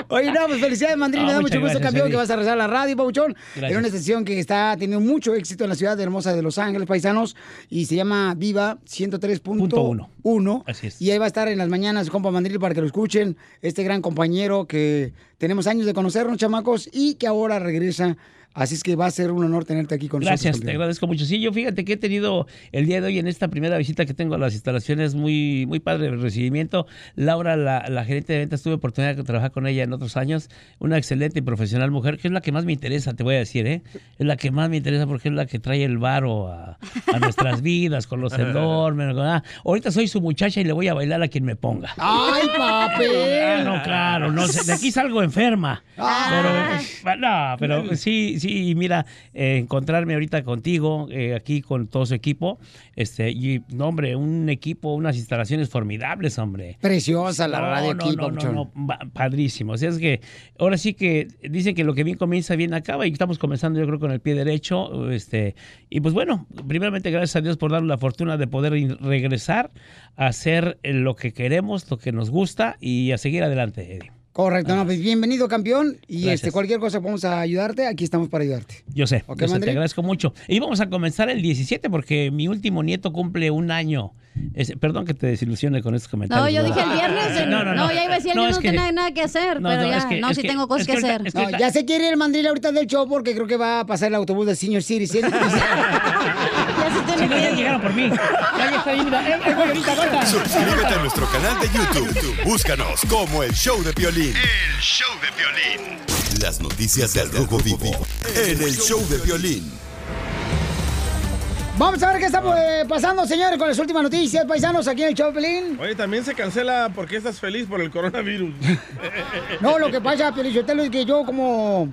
Oye, no, pues felicidades, Mandril. Ah, me da mucho gusto, campeón, que vas a a la radio, Pauchón. En una estación que está teniendo mucho éxito en la ciudad hermosa de Los Ángeles, paisanos, y se llama Viva 103.1. Así es. Y ahí va a estar en las mañanas, compa Mandril, para que lo escuchen. Este gran compañero que tenemos años de conocernos, chamacos, y que ahora regresa. Así es que va a ser un honor tenerte aquí con Gracias, nosotros. te campeón. agradezco mucho. Sí, yo fíjate que he tenido el día de hoy en esta primera visita que tengo a las instalaciones muy, muy padre el recibimiento. Laura, la, la gerente de ventas, tuve oportunidad de trabajar con ella en otros años. Una excelente y profesional mujer, que es la que más me interesa, te voy a decir, ¿eh? Es la que más me interesa porque es la que trae el varo a, a nuestras vidas, con los enormes. ah, ahorita soy su muchacha y le voy a bailar a quien me ponga. ¡Ay, papel! Ah, no, claro, no sé, de aquí salgo enferma. Pero, no, pero sí, sí, y mira, eh, encontrarme ahorita contigo, eh, aquí con todo su equipo, este, y, no, hombre, un equipo, unas instalaciones formidables, hombre. Preciosa la No, radio no, aquí, no, no, no, padrísimo. O sea, es que ahora sí que dicen que lo que bien comienza, bien acaba, y estamos comenzando, yo creo, con el pie derecho. Este, y pues bueno, primeramente, gracias a Dios por darnos la fortuna de poder regresar a hacer eh, lo que queremos, lo que nos gusta y a seguir adelante, Eddie. Correcto, no, pues bienvenido, campeón. Y Gracias. este cualquier cosa que vamos a ayudarte, aquí estamos para ayudarte. Yo sé, Ok, yo sé, te agradezco mucho. Y vamos a comenzar el 17 porque mi último nieto cumple un año. Es- perdón que te desilusione con estos comentarios. No, yo ¿verdad? dije el viernes. Sí, no, no, ya iba a decir, es no que- tenía nada que hacer, No, pero no, ya, es que- no, es sí que- tengo cosas es que, ahorita- hacer. es que No, ya se quiere ir el mandril ahorita del show porque creo que va a pasar el autobús del Senior Ya llegaron por mí. Ya, está ahí, mira. Eh. Suscríbete a nuestro canal de YouTube. Búscanos como El Show de Piolín. El Show de Piolín. Las noticias del Rojo Vivo en El Show de Piolín. Vamos a ver qué está eh, pasando, señores, con las últimas noticias, paisanos, aquí en el show de Pelín. Oye, también se cancela porque estás feliz por el coronavirus. No, lo que pasa, Pelichotelo, es que yo como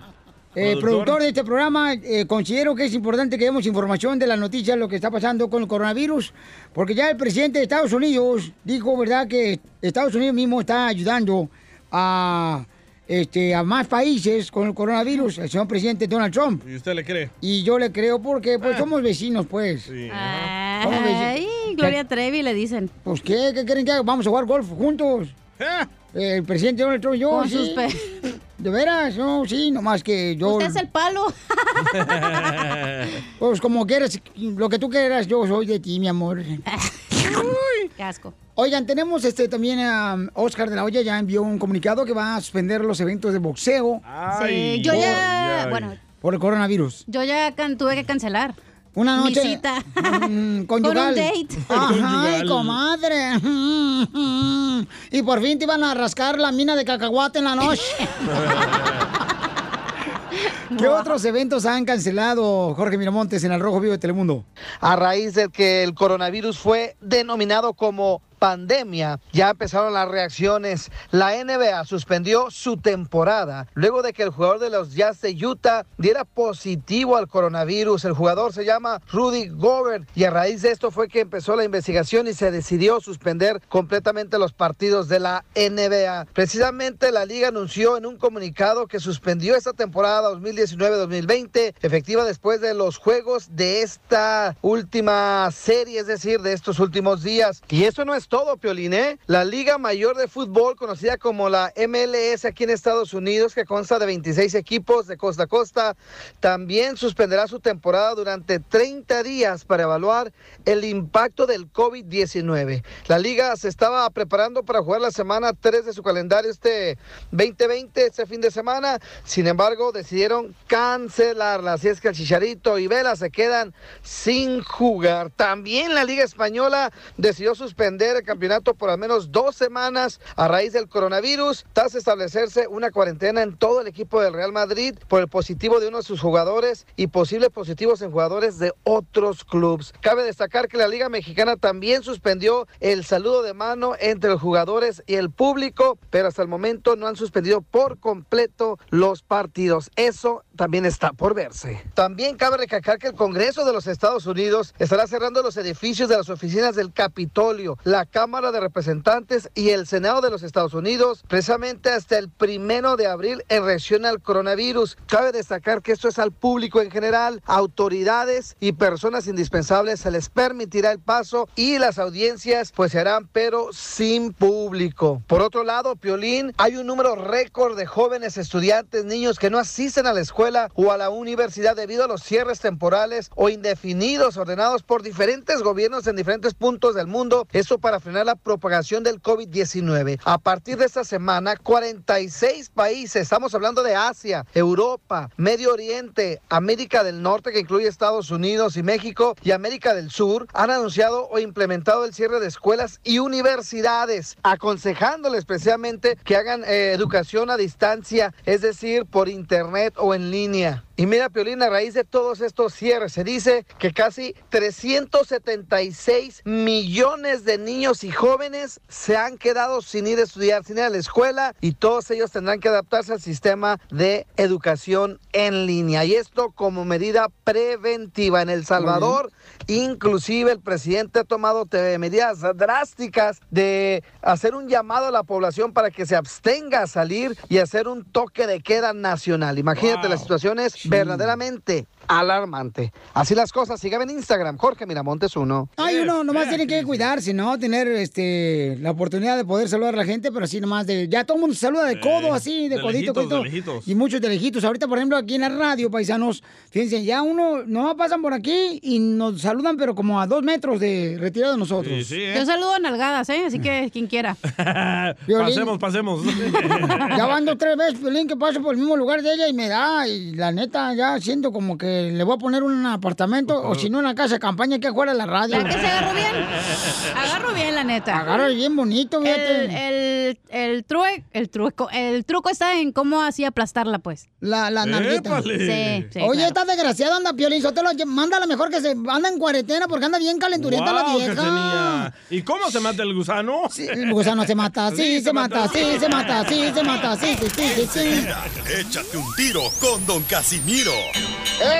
eh, Productor. de este programa eh, considero que es importante que demos información de las noticias, lo que está pasando con el coronavirus, porque ya el presidente de Estados Unidos dijo, ¿verdad?, que Estados Unidos mismo está ayudando a, este, a más países con el coronavirus, el señor presidente Donald Trump. ¿Y usted le cree? Y yo le creo porque pues somos vecinos, pues. ¿Cómo ves? Ay, Gloria Trevi le dicen. Pues qué, ¿qué quieren que haga? Vamos a jugar golf juntos. El presidente Donald Trump y yo, Con sí. sus pe- De veras, no, sí, nomás que yo. Usted es el palo. Pues como quieras, lo que tú quieras, yo soy de ti, mi amor. Qué asco. Oigan, tenemos este también a Oscar de la Hoya, ya envió un comunicado que va a suspender los eventos de boxeo. Sí, yo ya, bueno, Por el coronavirus. yo ya can- tuve que cancelar. Una noche. Visita. mm, conyugal. Con un date. Ajá, comadre. Y por fin te iban a rascar la mina de cacahuate en la noche. ¿Qué otros eventos han cancelado Jorge Miramontes en el Rojo Vivo de Telemundo? A raíz de que el coronavirus fue denominado como pandemia, ya empezaron las reacciones. La NBA suspendió su temporada luego de que el jugador de los Jazz de Utah diera positivo al coronavirus. El jugador se llama Rudy Gobert y a raíz de esto fue que empezó la investigación y se decidió suspender completamente los partidos de la NBA. Precisamente la liga anunció en un comunicado que suspendió esta temporada 2019-2020 efectiva después de los juegos de esta última serie, es decir, de estos últimos días. Y eso no es todo, Piolín, ¿eh? La Liga Mayor de Fútbol, conocida como la MLS aquí en Estados Unidos, que consta de 26 equipos de costa a costa, también suspenderá su temporada durante 30 días para evaluar el impacto del COVID-19. La liga se estaba preparando para jugar la semana 3 de su calendario este 2020, este fin de semana. Sin embargo, decidieron cancelarla. Así es que el Chicharito y Vela se quedan sin jugar. También la Liga Española decidió suspender el campeonato por al menos dos semanas a raíz del coronavirus, tras establecerse una cuarentena en todo el equipo del Real Madrid por el positivo de uno de sus jugadores y posibles positivos en jugadores de otros clubes. Cabe destacar que la Liga Mexicana también suspendió el saludo de mano entre los jugadores y el público, pero hasta el momento no han suspendido por completo los partidos. Eso también está por verse. También cabe recalcar que el Congreso de los Estados Unidos estará cerrando los edificios de las oficinas del Capitolio, la Cámara de Representantes y el Senado de los Estados Unidos, precisamente hasta el primero de abril en reacción al coronavirus. Cabe destacar que esto es al público en general, autoridades y personas indispensables se les permitirá el paso y las audiencias pues se harán pero sin público. Por otro lado, Piolín, hay un número récord de jóvenes estudiantes, niños que no asisten a la escuela o a la universidad debido a los cierres temporales o indefinidos ordenados por diferentes gobiernos en diferentes puntos del mundo. Eso para frenar la propagación del COVID-19. A partir de esta semana, 46 países, estamos hablando de Asia, Europa, Medio Oriente, América del Norte, que incluye Estados Unidos y México, y América del Sur, han anunciado o implementado el cierre de escuelas y universidades, aconsejándoles especialmente que hagan eh, educación a distancia, es decir, por internet o en línea. Armenia. Ya. Y mira, Piolín, a raíz de todos estos cierres, se dice que casi 376 millones de niños y jóvenes se han quedado sin ir a estudiar, sin ir a la escuela, y todos ellos tendrán que adaptarse al sistema de educación en línea. Y esto como medida preventiva. En El Salvador, inclusive el presidente ha tomado medidas drásticas de hacer un llamado a la población para que se abstenga a salir y hacer un toque de queda nacional. Imagínate, la situación es verdaderamente alarmante. Así las cosas, síganme en Instagram, Jorge Miramontes uno. Ay, uno nomás tiene que cuidarse, ¿no? Tener este la oportunidad de poder saludar a la gente, pero así nomás de. Ya todo el mundo se saluda de codo, así, de, de codito, lejitos, codito. de lejitos. Y muchos de lejitos. Ahorita, por ejemplo, aquí en la radio, paisanos, fíjense, ya uno no pasan por aquí y nos saludan, pero como a dos metros de retirado de nosotros. Sí, sí, ¿eh? Yo saludo a nalgadas, ¿eh? Así que quien quiera. Pasemos, pasemos. Ya van dos tres veces, Piolín, que paso por el mismo lugar de ella y me da, y la neta, ya siento como que le voy a poner un apartamento o si no una casa de campaña aquí afuera de la radio. ¿Ya que se agarró bien? Agarro bien, la neta. Agarro bien bonito, fíjate. El, el, el, true- el truco, el truco está en cómo así aplastarla, pues. La, la nalguita. Sí, sí, Oye, claro. esta desgraciada anda, Piolín, Sotelo, manda la mejor que se anda en cuarentena porque anda bien calenturienta la vieja. Cachanilla. ¿Y cómo se mata el gusano? El gusano se mata, sí, se, mata, sí, se mata, sí, se mata, sí, sí, sí, sí, sí. Échate un tiro con Don Casimiro. Eh,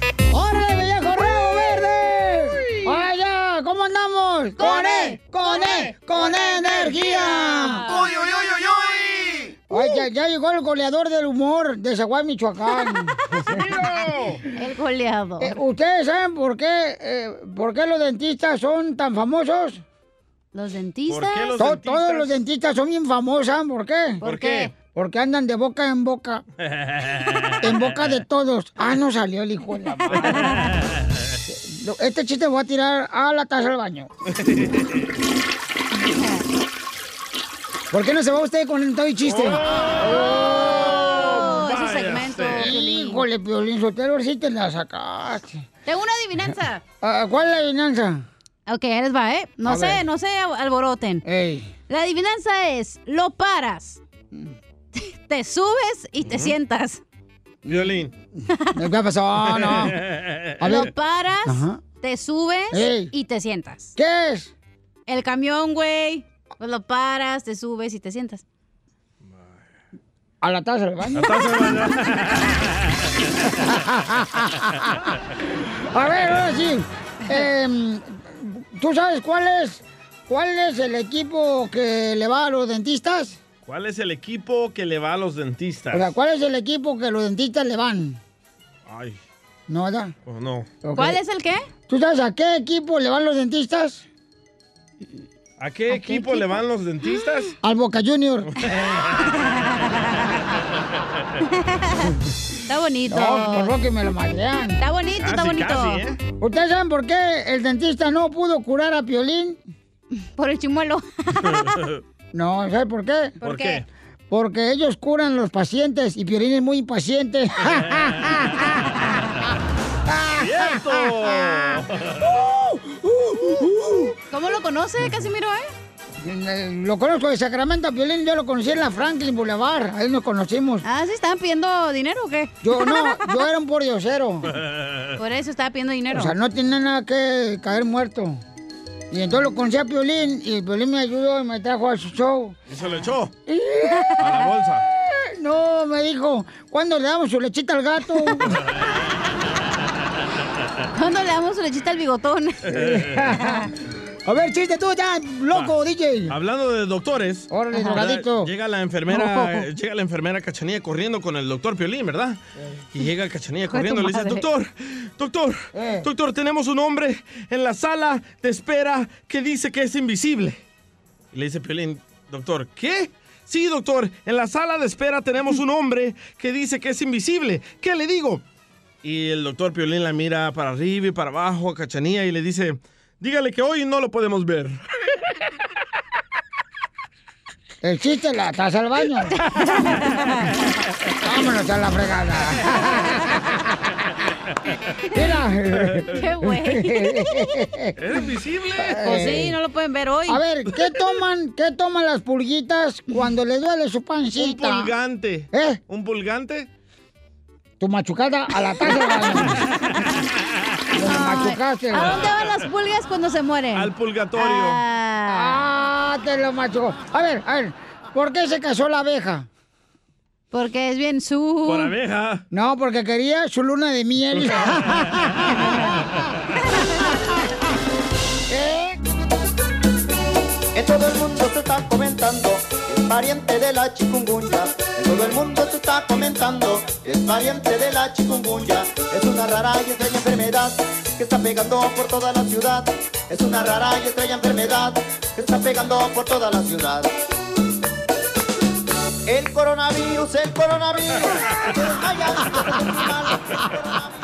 Andamos? ¡Con E! ¡Con E! ¡Con energía! ¡Uy, uy, uy, uy, uy! Ay, ya, ya llegó el goleador del humor de Zaguay, Michoacán. El goleador. Eh, ¿Ustedes saben por qué, eh, por qué los dentistas son tan famosos? Los dentistas. To- Todos los dentistas son bien famosos, ¿por qué? ¿Por qué? Porque andan de boca en boca. En boca de todos. Ah, no salió el hijo de la madre. Lo- Este chiste voy a tirar a la taza del baño. ¿Por qué no se va usted con todo el chiste? Oh, ese segmento. Híjole, Piolín Sotelo, sí te la sacaste. Tengo una adivinanza. Ah, ¿Cuál es la adivinanza? Ok, ahí les va, ¿eh? No A sé, ver. no se alboroten. La adivinanza es, lo paras, te subes y te sientas. Violín. ¿Qué pasó? No. A Lo ver. paras, Ajá. te subes Ey. y te sientas. ¿Qué es? El camión, güey. Pues lo paras, te subes y te sientas. A la taza del baño. A ver, ahora sí. Em, ¿Tú sabes cuál es, cuál es el equipo que le va a los dentistas? ¿Cuál es el equipo que le va a los dentistas? O sea, ¿cuál es el equipo que los dentistas le van? Ay, ¿No, verdad? oh, no. ¿Cuál es el qué? ¿Tú sabes a qué equipo le van los dentistas? ¿A qué equipo le van los dentistas? Al Boca Junior. Está bonito. No, por lo que me lo madrean. Está bonito, está bonito. ¿eh? ¿Ustedes saben por qué el dentista no pudo curar a Piolín? Por el chimuelo. No, ¿sabes por qué? ¿Por ¿Por qué? Porque ellos curan los pacientes y Piolín es muy impaciente. ¡Cierto! ¿Cómo lo conoce, Casimiro, eh? Lo conozco de Sacramento, a Piolín, yo lo conocí en la Franklin Boulevard, ahí nos conocimos. Ah, ¿sí estaban pidiendo dinero o qué? Yo no, yo era un pordiosero. Por eso estaba pidiendo dinero. O sea, no tenía nada que caer muerto. Y entonces lo conocí a Piolín y Piolín me ayudó y me trajo a su show. ¿Y se lo echó? A la bolsa. No, me dijo, ¿cuándo le damos su lechita al gato? ¿Cuándo le damos su lechita al bigotón? A ver, chiste tú ya, loco, DJ. Hablando de doctores. Órale, ¿verdad? drogadicto. Llega la enfermera, llega la enfermera Cachanilla corriendo con el doctor Piolín, ¿verdad? Y llega Cachanilla corriendo y le dice, doctor, doctor, Eh. doctor, tenemos un hombre en la sala de espera que dice que es invisible. Y le dice Piolín, doctor, ¿qué? Sí, doctor, en la sala de espera tenemos un hombre que dice que es invisible. ¿Qué le digo? Y el doctor Piolín la mira para arriba y para abajo a Cachanilla y le dice, dígale que hoy no lo podemos ver. El chiste, la taza al baño. Vámonos a la fregada. Mira. Qué güey. ¿Es invisible? Pues sí, no lo pueden ver hoy. A ver, ¿qué toman, qué toman las pulguitas cuando les duele su Un pancita? pulgante. ¿Eh? ¿Un pulgante? Tu machucada a la taza del baño. Machucaste. ¿A dónde van las pulgas cuando se mueren? Al purgatorio. Ah, Ah, te lo machucó. A ver, a ver, ¿por qué se casó la abeja? porque es bien su... Por abeja. No, porque quería su luna de miel. ¿Eh? En todo el mundo se está comentando pariente de la chikungunya. En todo el mundo se está comentando que es pariente de la chikungunya. Es una rara y extraña enfermedad que está pegando por toda la ciudad. Es una rara y extraña enfermedad que está pegando por toda la ciudad. El coronavirus, el coronavirus.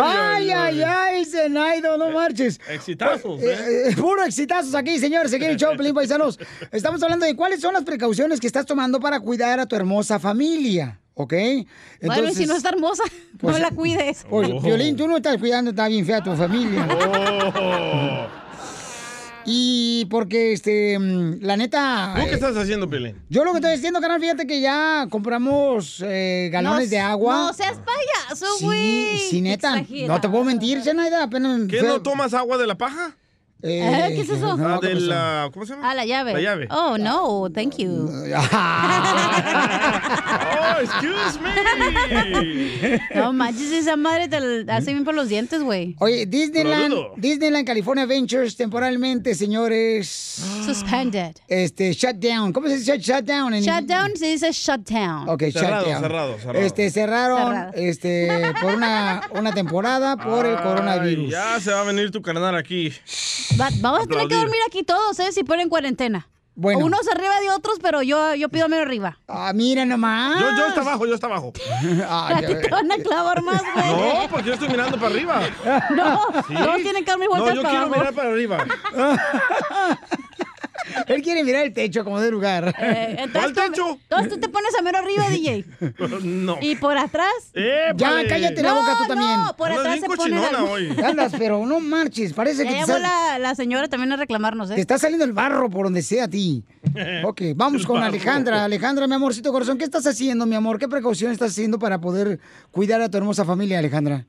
Ay, ay, ay, Zenaido, no marches. Exitazos, Eh, ¿eh? eh, puro exitazos aquí, señores. Aquí en el show, Pelín Paisanos. Estamos hablando de cuáles son las precauciones que estás tomando para cuidar a tu hermosa familia, ¿ok? Bueno, y si no está hermosa, Pues- no la cuides. Pues, Oh. Violín, tú no estás cuidando, está bien fea tu familia. Oh. Y porque, este, mm, la neta... ¿Tú qué eh, estás haciendo, Piolín? Yo lo que estoy diciendo, canal, fíjate que ya compramos eh, galones No, de agua. No seas payaso, güey. Sí, sí, neta. No te puedo mentir, Zenaida, apenas... ¿Qué fue- no tomas agua de la paja? ¿Eh? ¿Qué es eso? no, Ah, ¿qué de la... ¿Cómo se llama? Ah, la llave. La llave. Oh, no, thank you. Oh, excuse me. No manches, esa madre te la hace bien por los dientes, güey. Oye, Disneyland. Disneyland California Ventures temporalmente, señores. Suspended. Este, shut down. ¿Cómo se dice shut down? En... Shut down se dice shut down. Ok, Cerrado, shut down. cerrado, cerrado. Este, cerraron Cerrado. este, por una, una temporada por el coronavirus. ya se va a venir tu carnal aquí. Va- vamos a tener que dormir aquí todos, ¿eh? Si ponen cuarentena. Bueno. Unos arriba de otros, pero yo, yo pido menos arriba. Ah, mira nomás. Yo, yo está abajo, yo está abajo. A ti te van a clavar más, güey. No, porque yo estoy mirando para arriba. No, ¿Sí? todos tienen que No, vueltas yo para quiero abajo. mirar para arriba. Él quiere mirar el techo como de lugar. Eh, entonces, tú, entonces tú te pones a mero arriba, DJ. No. Y por atrás. Ya, cállate la No, boca tú no, también. por Andas atrás se pone la- hoy. Andas, pero no marches, parece Ya que te llamó sal- la, la señora también a reclamarnos, ¿eh? te está saliendo el barro por donde sea a ti. Ok, vamos El con barro. Alejandra. Alejandra, mi amorcito corazón, ¿qué estás haciendo, mi amor? ¿Qué precaución estás haciendo para poder cuidar a tu hermosa familia, Alejandra?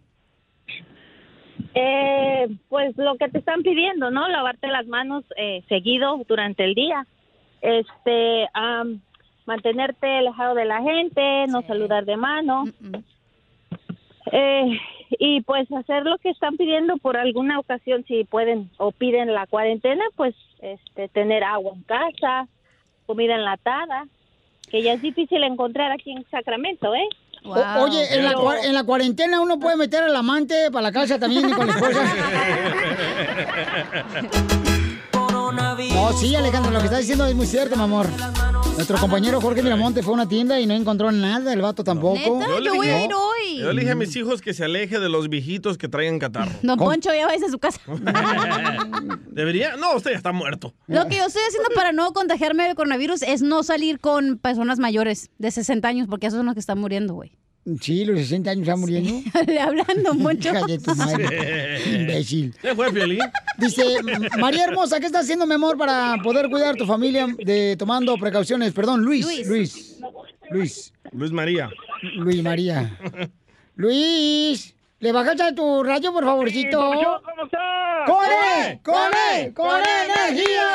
Eh, pues lo que te están pidiendo, ¿no? Lavarte las manos eh, seguido durante el día. Este, mantenerte alejado de la gente, no saludar de mano. Eh, y pues hacer lo que están pidiendo por alguna ocasión, si pueden o piden la cuarentena, pues este, tener agua en casa, comida enlatada, que ya es difícil encontrar aquí en Sacramento, ¿eh? O- oye, en la, en la cuarentena uno puede meter al amante para la casa también y con la esposa. No, sí, Alejandra, lo que está diciendo es muy cierto, mi amor. Nuestro compañero Jorge Miramonte fue a una tienda y no encontró nada, el vato tampoco. Yo le dije- hoy. Yo le dije a mis hijos que se aleje de los viejitos que traigan catarro. Don Poncho, ya vais a su casa. ¿Debería? No, usted ya está muerto. Lo que yo estoy haciendo para no contagiarme del coronavirus es no salir con personas mayores de 60 años, porque esos son los que están muriendo, güey. Sí, los 60 años ya muriendo. Hablando mucho. Hija de tu madre, imbécil. ¿Qué fue, Piolín? Dice, María Hermosa, ¿qué estás haciendo, mi amor, para poder cuidar tu familia de tomando precauciones? Perdón, Luis. Luis. Luis. Luis. Luis María. Luis María. Luis, ¿le bajas a tu radio, por favorcito? ¿cómo estás? ¡Corre! ¡Corre! ¡Corre energía!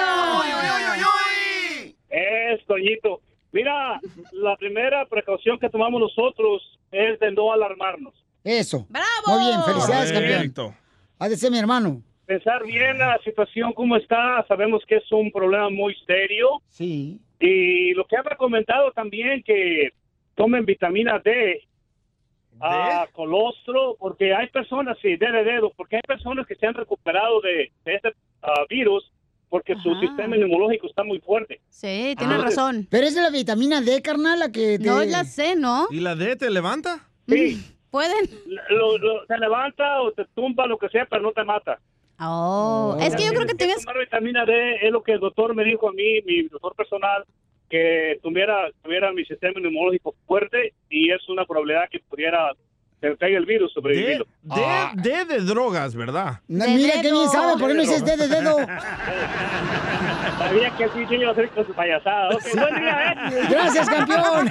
Es, Toñito. Mira, la primera precaución que tomamos nosotros es de no alarmarnos. Eso. ¡Bravo! Muy bien, felicidades, Correcto. campeón. Ha de ser mi hermano. Pensar bien la situación como está, sabemos que es un problema muy serio. Sí. Y lo que han recomendado también que tomen vitamina D, a colostro, porque hay personas, sí, de dedo, porque hay personas que se han recuperado de, de este ah, virus porque su sistema inmunológico está muy fuerte. Sí, Entonces, razón. Pero es de la vitamina D, carnal, la que te... No es la C, ¿no? ¿Y la D te levanta? Sí. ¿Pueden? Lo, lo- te levanta o te tumba, lo que sea, pero no te mata. Oh, es que yo creo que tienes tienes... tomar vitamina D es lo que el doctor me dijo a mí, mi doctor personal, que tuviera, tuviera mi sistema inmunológico fuerte y es una probabilidad que pudiera que caiga el virus sobrevivirlo. D, D de drogas, ¿verdad? No, mira qué bien sabe, ¿por qué no dices D de dedo? Sabía que sí, sí iba a hacer con su payasada. Ok, buen día, ¿eh? Gracias, campeón.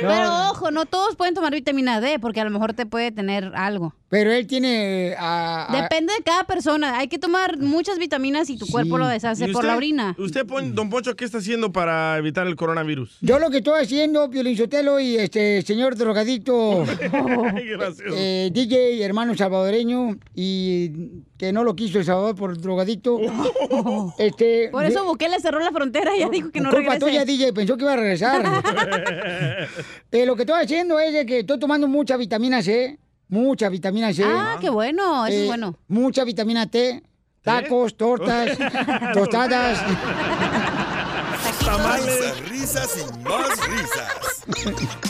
Pero ojo, no todos pueden tomar vitamina D porque a lo mejor te puede tener algo. Pero él tiene... ah, ah, Depende de cada persona. Hay que tomar muchas vitaminas y tu cuerpo lo deshace ¿Y por la orina. ¿Usted, Pon- don Poncho, qué está haciendo para evitar el coronavirus? Yo lo que estoy haciendo, Piolinchotelo y este señor drogadicto, eh, DJ, hermano salvadoreño, y que no lo quiso El Salvador por drogadicto. este, Por eso Bukele cerró la frontera y ya dijo que no Culpa regrese. tuya, DJ, pensó que iba a regresar. Eh, lo que estoy haciendo es de que estoy tomando mucha vitamina C, mucha vitamina C. Ah, qué bueno, eso es Eh, bueno. Mucha vitamina T, tacos, tortas, tostadas. Risas, risas y más risas.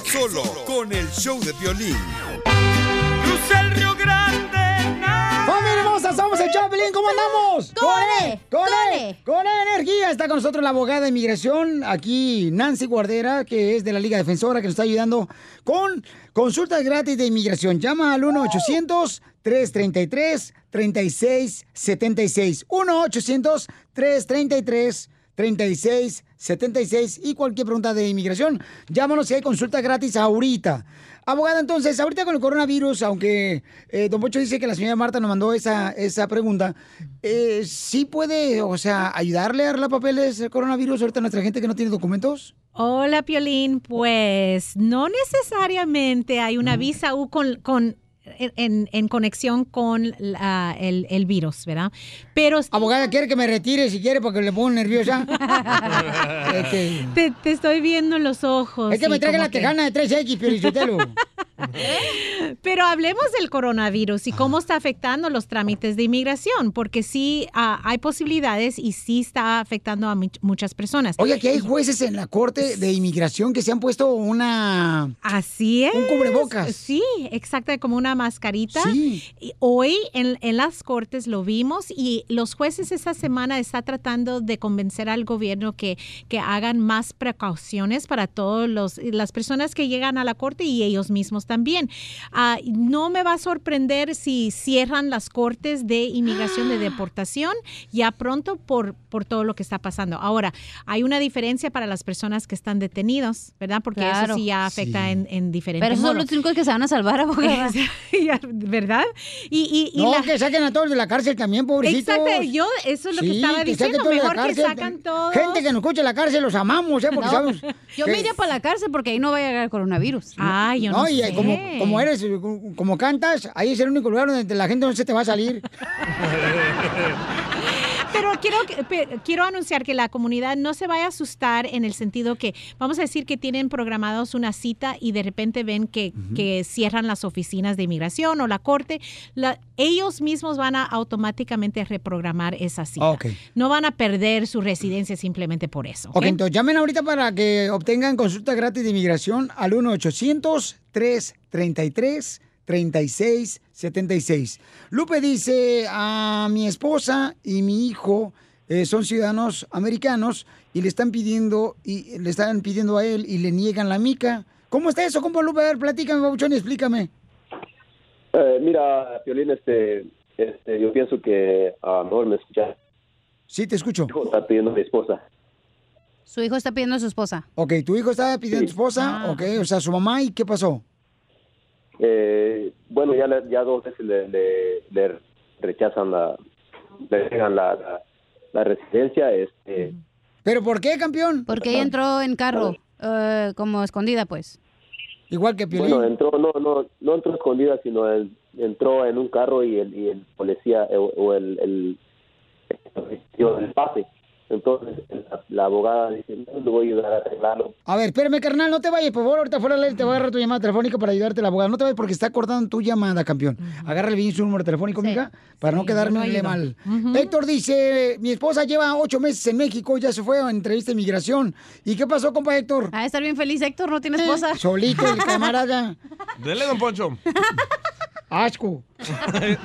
Solo con el show de violín. Cruza el Río Grande. ¡Familia hermosa! ¡Somos el Chapelín! ¿Cómo andamos? ¡Con E! ¡Con E! ¡Con E energía! Está con nosotros la abogada de inmigración, aquí Nancy Guardera, que es de la Liga Defensora, que nos está ayudando con consultas gratis de inmigración. Llama al 1-800-333-3676. 1-800-333-3676. Y cualquier pregunta de inmigración, llámanos si hay consulta gratis ahorita. Abogada, entonces, ahorita con el coronavirus, aunque eh, Don Pocho dice que la señora Marta nos mandó esa, esa pregunta, eh, ¿sí puede, o sea, ayudarle a arreglar papeles el coronavirus ahorita a nuestra gente que no tiene documentos? Hola, Piolín. Pues no necesariamente hay una visa U con, con- en, en conexión con la- el, el virus, ¿verdad? Pero... Abogada, ¿quiere que me retire si quiere porque le pongo nerviosa? Es que- te, te estoy viendo en los ojos. Es que me traiga la tejana de 3X, Piolichotelo. Pero hablemos del coronavirus y cómo está afectando los trámites de inmigración, porque sí ah, hay posibilidades y sí está afectando a muchas personas. Oye, aquí hay jueces en la Corte de Inmigración que se han puesto una... Así es. Un cubrebocas. Sí, exacto, como una mascarita. Y hoy en, en las cortes lo vimos y los jueces esta semana están tratando de convencer al gobierno que, que hagan más precauciones para todas las personas que llegan a la corte y ellos mismos también. Ah, no me va a sorprender si cierran las cortes de inmigración de deportación ya pronto por, por todo lo que está pasando. Ahora, hay una diferencia para las personas que están detenidos, ¿verdad? Porque Claro. eso sí ya afecta Sí. en, en diferentes Pero esos son modos. los únicos que se van a salvar, abogada. ¿Verdad? Y, y, y No, la- que saquen a todos de la cárcel también, pobrecitos. Exacto, yo eso es lo que estaba saquen diciendo, todos de la mejor que sacan todos. Gente que nos escucha en la cárcel, los amamos, ¿eh? Porque No, sabemos... Yo que- me iría para la cárcel porque ahí no va a llegar el coronavirus. Ay, yo No, y eh, como, como eres, como cantas, ahí es el único lugar donde la gente no se te va a salir. Pero quiero, que- pe- quiero anunciar que la comunidad no se vaya a asustar en el sentido que, vamos a decir que tienen programados una cita y de repente ven que, que cierran las oficinas de inmigración o la corte, la- ellos mismos van a automáticamente reprogramar esa cita. No van a perder su residencia simplemente por eso. ¿ok? Ok, entonces llamen ahorita para que obtengan consulta gratis de inmigración al 1-800-333-3676. Lupe dice, a mi esposa y mi hijo eh, son ciudadanos americanos y le están pidiendo y le están pidiendo a él y le niegan la mica. ¿Cómo está eso, compa Lupe? A ver, platícame, babuchón, y explícame. Eh, mira, Piolín, este, este, yo pienso que a lo mejor me escuchas. Sí, te escucho. Está pidiendo a mi esposa. Su hijo está pidiendo a su esposa. Ok, tu hijo estaba pidiendo a tu esposa, Ah. ok, o sea, su mamá, ¿y qué pasó? Eh, bueno, ya, le- ya dos veces le, le, le rechazan la, le niegan la, la, la residencia. Este, ¿Pero por qué, campeón? Porque ella entró en carro, eh, como escondida, pues. Igual que Bueno, entró, no, no, no entró escondida, sino él entró en un carro y el, y el policía eh, o, o el, el, el, el pase. Entonces la, la abogada dice, no le voy a ayudar a arreglarlo. A ver, espérame, carnal, no te vayas, por favor, ahorita fuera te voy a agarrar tu llamada telefónica para ayudarte la abogada. No te vayas porque está cortando tu llamada, campeón. Agárrale bien su número telefónico, amiga, para no Sí, quedarme mal. Héctor dice, mi esposa lleva ocho meses en México, ya se fue a entrevista de inmigración. ¿Y qué pasó, compa Héctor? Ah, estar bien feliz, Héctor, no tiene esposa. Solito, el camarada. Dele, don Poncho. Asco.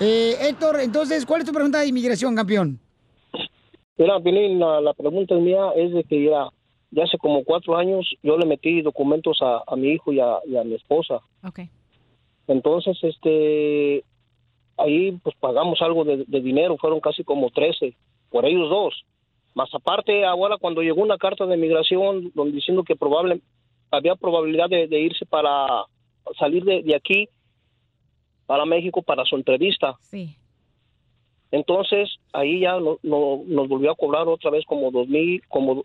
Eh, Héctor, entonces, ¿cuál es tu pregunta de inmigración, campeón? Mira, Piolín, la, la pregunta mía es de que ya, ya hace como cuatro años yo le metí documentos a, a mi hijo y a, y a mi esposa. Ok. Entonces, este, ahí pues pagamos algo de, de dinero, fueron casi como 13 por ellos dos. Más aparte, ahora cuando llegó una carta de migración donde diciendo que probable, había probabilidad de, de irse para salir de, de aquí para México para su entrevista. Sí. Entonces, ahí ya no, no- nos volvió a cobrar otra vez como dos mil, como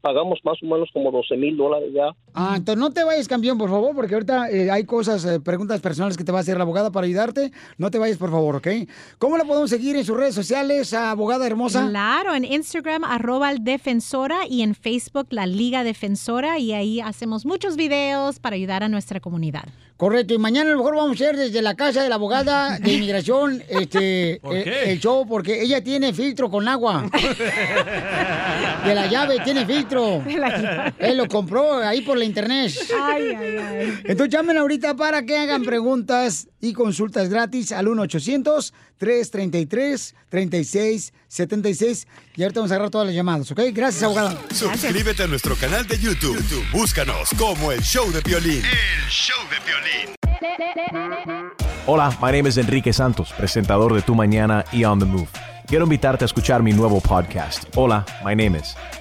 pagamos más o menos como 12 mil dólares ya. Ah, entonces no te vayas, campeón, por favor, porque ahorita eh, hay cosas, eh, preguntas personales que te va a hacer la abogada para ayudarte. No te vayas, por favor, ¿ok? ¿Cómo la podemos seguir en sus redes sociales, a abogada hermosa? Claro, en Instagram, arroba el defensora y en Facebook, la Liga Defensora, y ahí hacemos muchos videos para ayudar a nuestra comunidad. Correcto, y mañana a lo mejor vamos a hacer desde la casa de la abogada de inmigración este, ¿Por eh, el show, porque ella tiene filtro con agua. De la llave tiene filtro. Él lo compró ahí por la internet. Ay, ay, ay. Entonces llamen ahorita para que hagan preguntas y consultas gratis al 1-800-333-3676. Y ahorita vamos a agarrar todas las llamadas, ¿ok? Gracias, abogada. Suscríbete a nuestro canal de YouTube. YouTube, Búscanos como El Show de Piolín. El Show de Piolín. Hola, my name is Enrique Santos, presentador de Tu Mañana y On the Move. Quiero invitarte a escuchar mi nuevo podcast, Hola, my name is,